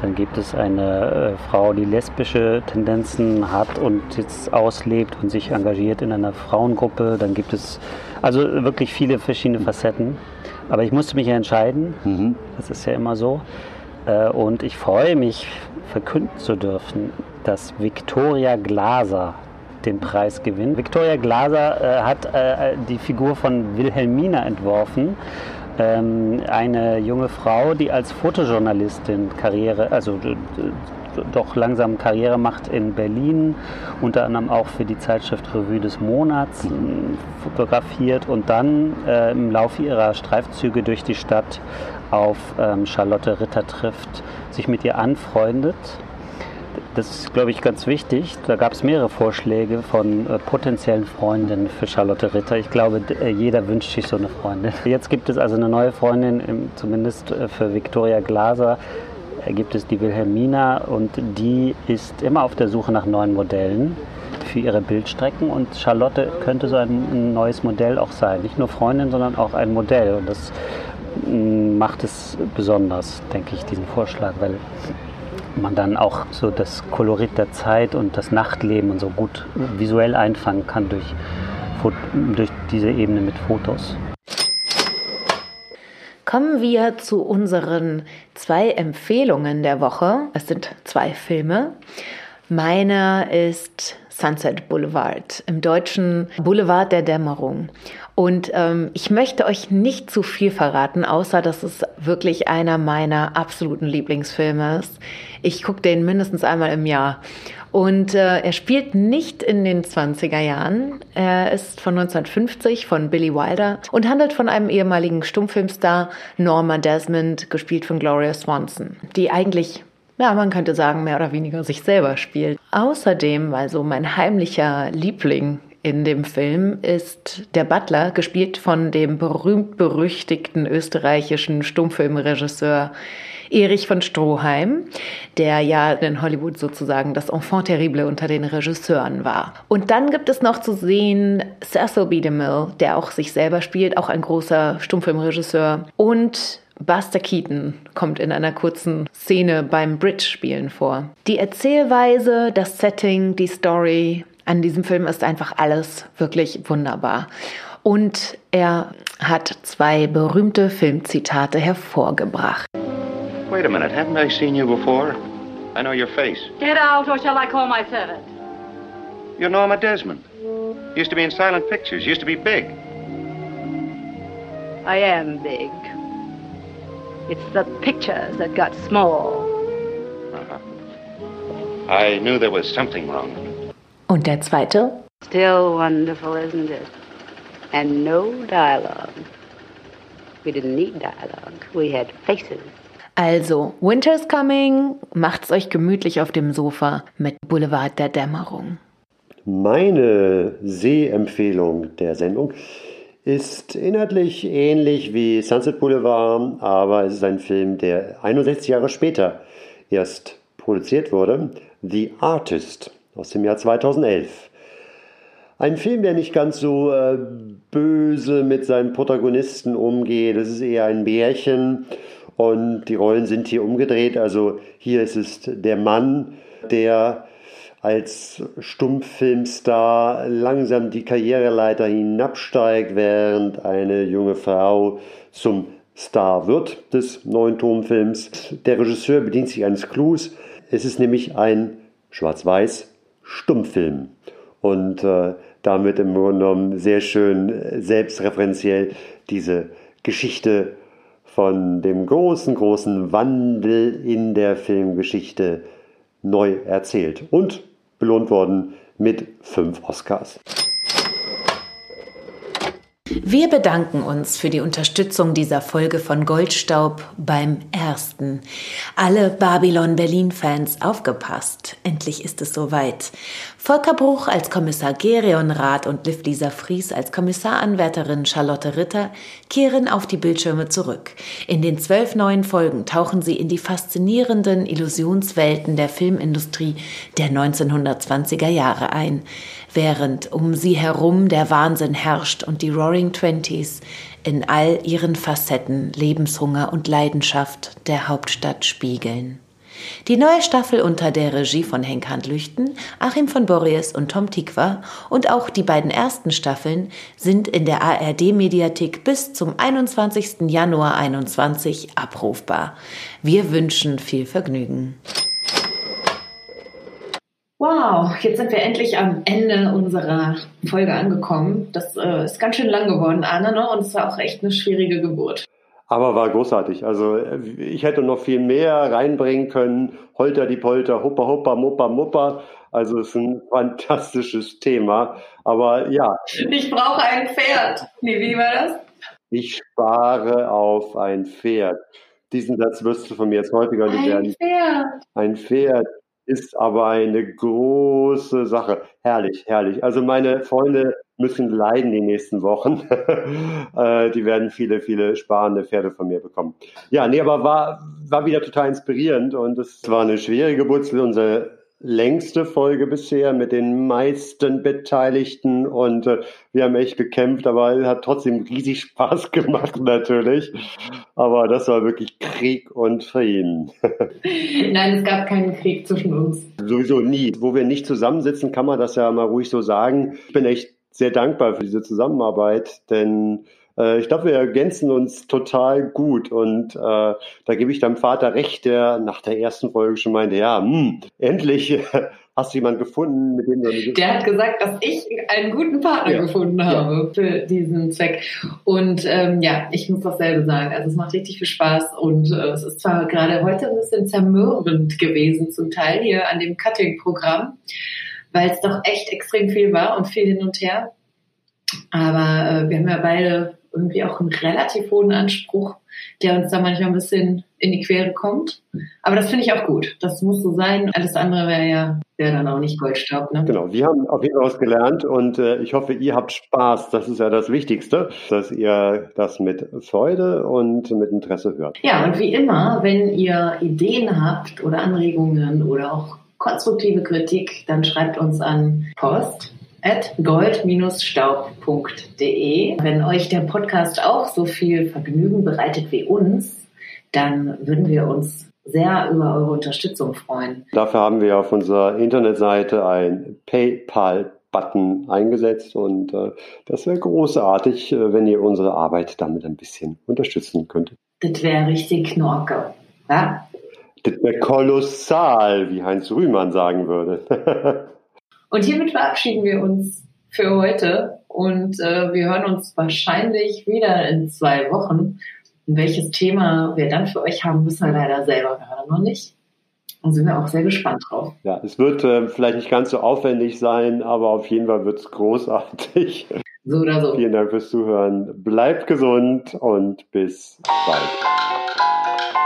Dann gibt es eine äh, Frau, die lesbische Tendenzen hat und jetzt auslebt und sich engagiert in einer Frauengruppe. Dann gibt es also wirklich viele verschiedene Facetten. Aber ich musste mich ja entscheiden. Mhm. Das ist ja immer so. Äh, und ich freue mich, verkünden zu dürfen, dass Victoria Glaser den Preis gewinnt. Victoria Glaser äh, hat äh, die Figur von Wilhelmina entworfen ähm, eine junge Frau, die als Fotojournalistin Karriere, also doch langsam Karriere macht in Berlin, unter anderem auch für die Zeitschrift Revue des Monats fotografiert und dann äh, im Laufe ihrer Streifzüge durch die Stadt auf ähm, Charlotte Ritter trifft, sich mit ihr anfreundet das ist, glaube ich, ganz wichtig. Da gab es mehrere Vorschläge von äh, potenziellen Freundinnen für Charlotte Ritter. Ich glaube, äh, jeder wünscht sich so eine Freundin. Jetzt gibt es also eine neue Freundin, im, zumindest äh, für Victoria Glaser äh, gibt es die Wilhelmina und die ist immer auf der Suche nach neuen Modellen für ihre Bildstrecken und Charlotte könnte so ein, ein neues Modell auch sein. Nicht nur Freundin, sondern auch ein Modell und das macht es besonders, denke ich, diesen Vorschlag, weil man dann auch so das Kolorit der Zeit und das Nachtleben und so gut visuell einfangen kann durch, durch diese Ebene mit Fotos. Kommen wir zu unseren zwei Empfehlungen der Woche. Es sind zwei Filme. Meiner ist Sunset Boulevard, im Deutschen Boulevard der Dämmerung. Und ähm, ich möchte euch nicht zu viel verraten, außer dass es wirklich einer meiner absoluten Lieblingsfilme ist. Ich gucke den mindestens einmal im Jahr. Und äh, er spielt nicht in den 20er Jahren. Er ist von 1950 von Billy Wilder und handelt von einem ehemaligen Stummfilmstar Norma Desmond, gespielt von Gloria Swanson, die eigentlich ja, man könnte sagen, mehr oder weniger sich selber spielt. Außerdem, weil so mein heimlicher Liebling in dem Film ist der Butler, gespielt von dem berühmt-berüchtigten österreichischen Stummfilmregisseur Erich von Stroheim, der ja in Hollywood sozusagen das Enfant terrible unter den Regisseuren war. Und dann gibt es noch zu sehen Cecil B. DeMille, der auch sich selber spielt, auch ein großer Stummfilmregisseur. Und Buster Keaton kommt in einer kurzen Szene beim Bridge-Spielen vor. Die Erzählweise, das Setting, die Story, an diesem Film ist einfach alles wirklich wunderbar. Und er hat zwei berühmte Filmzitate hervorgebracht. Wait a minute, haven't I seen you before? I know your face. Get out, or shall I call my servant? You're Norma Desmond. Used to be in silent pictures, used to be big. I am big. It's the pictures that got small. Uh-huh. I knew there was something wrong. Und der zweite? Still wonderful, isn't it? And no dialogue. We didn't need dialogue. We had faces. Also, Winter's Coming, macht's euch gemütlich auf dem Sofa mit Boulevard der Dämmerung. Meine Sehempfehlung der Sendung ist inhaltlich ähnlich wie Sunset Boulevard, aber es ist ein Film, der 61 Jahre später erst produziert wurde. The Artist aus dem Jahr 2011. Ein Film, der nicht ganz so äh, böse mit seinen Protagonisten umgeht. Es ist eher ein Märchen und die Rollen sind hier umgedreht. Also hier ist es der Mann, der als Stummfilmstar langsam die Karriereleiter hinabsteigt, während eine junge Frau zum Star wird des neuen Tonfilms. Der Regisseur bedient sich eines Clues. Es ist nämlich ein schwarz-weiß Stummfilm. Und äh, damit im Grunde genommen sehr schön äh, selbstreferenziell diese Geschichte von dem großen, großen Wandel in der Filmgeschichte neu erzählt. Und belohnt worden mit fünf Oscars. Wir bedanken uns für die Unterstützung dieser Folge von Goldstaub beim ersten. Alle Babylon Berlin-Fans aufgepasst. Endlich ist es soweit. Volker Bruch als Kommissar Gerion Rath und Liv Lisa Fries als Kommissaranwärterin Charlotte Ritter kehren auf die Bildschirme zurück. In den zwölf neuen Folgen tauchen sie in die faszinierenden Illusionswelten der Filmindustrie der 1920er Jahre ein während um sie herum der Wahnsinn herrscht und die Roaring Twenties in all ihren Facetten Lebenshunger und Leidenschaft der Hauptstadt spiegeln. Die neue Staffel unter der Regie von Henk Handlüchten, Achim von Borries und Tom Tikwa und auch die beiden ersten Staffeln sind in der ARD-Mediathek bis zum 21. Januar 2021 abrufbar. Wir wünschen viel Vergnügen. Wow, jetzt sind wir endlich am Ende unserer Folge angekommen. Das äh, ist ganz schön lang geworden, Anne, ne? und es war auch echt eine schwierige Geburt. Aber war großartig. Also ich hätte noch viel mehr reinbringen können. Holter die Polter, huppa, huppa, muppa, muppa. Also es ist ein fantastisches Thema. Aber ja. Ich brauche ein Pferd. Nee, wie war das? Ich spare auf ein Pferd. Diesen Satz wirst du von mir jetzt häufiger ein werden. Ein Pferd. Ein Pferd ist aber eine große Sache. Herrlich, herrlich. Also meine Freunde müssen leiden die nächsten Wochen. Äh, die werden viele, viele sparende Pferde von mir bekommen. Ja, nee, aber war, war wieder total inspirierend und es war eine schwere Geburt. Unser längste Folge bisher mit den meisten Beteiligten und äh, wir haben echt gekämpft, aber es hat trotzdem riesig Spaß gemacht natürlich. Aber das war wirklich Krieg und Frieden. Nein, es gab keinen Krieg zwischen uns. Sowieso nie. Wo wir nicht zusammensitzen, kann man das ja mal ruhig so sagen. Ich bin echt sehr dankbar für diese Zusammenarbeit, denn äh, ich glaube, wir ergänzen uns total gut und äh, da gebe ich deinem Vater recht, der nach der ersten Folge schon meinte, ja, mh, hm, endlich hast du jemanden gefunden, mit dem du... Der hat gesagt, dass ich einen guten Partner ja. gefunden habe ja. für diesen Zweck. Und ähm, ja, ich muss dasselbe sagen. Also es macht richtig viel Spaß und äh, es ist zwar gerade heute ein bisschen zermürbend gewesen, zum Teil hier an dem Cutting-Programm, weil es doch echt extrem viel war und viel hin und her. Aber äh, wir haben ja beide irgendwie auch einen relativ hohen Anspruch, der uns da manchmal ein bisschen in die Quere kommt. Aber das finde ich auch gut. Das muss so sein. Alles andere wäre ja wäre dann auch nicht Goldstaub. Ne? Genau, wir haben auf jeden Fall was gelernt und äh, ich hoffe, ihr habt Spaß. Das ist ja das Wichtigste, dass ihr das mit Freude und mit Interesse hört. Ja, und wie immer, wenn ihr Ideen habt oder Anregungen oder auch konstruktive Kritik, dann schreibt uns an Post at gold-staub.de. Wenn euch der Podcast auch so viel Vergnügen bereitet wie uns, dann würden wir uns sehr über eure Unterstützung freuen. Dafür haben wir auf unserer Internetseite ein PayPal-Button eingesetzt und äh, das wäre großartig, äh, wenn ihr unsere Arbeit damit ein bisschen unterstützen könntet. Das wäre richtig knorke. Ja? Das wäre kolossal, wie Heinz Rühmann sagen würde. Und hiermit verabschieden wir uns für heute und äh, wir hören uns wahrscheinlich wieder in zwei Wochen. Und welches Thema wir dann für euch haben, wissen wir leider selber gerade noch nicht. Und sind wir auch sehr gespannt drauf. Ja, es wird äh, vielleicht nicht ganz so aufwendig sein, aber auf jeden Fall wird es großartig. So oder so. Vielen Dank fürs Zuhören. Bleibt gesund und bis bald.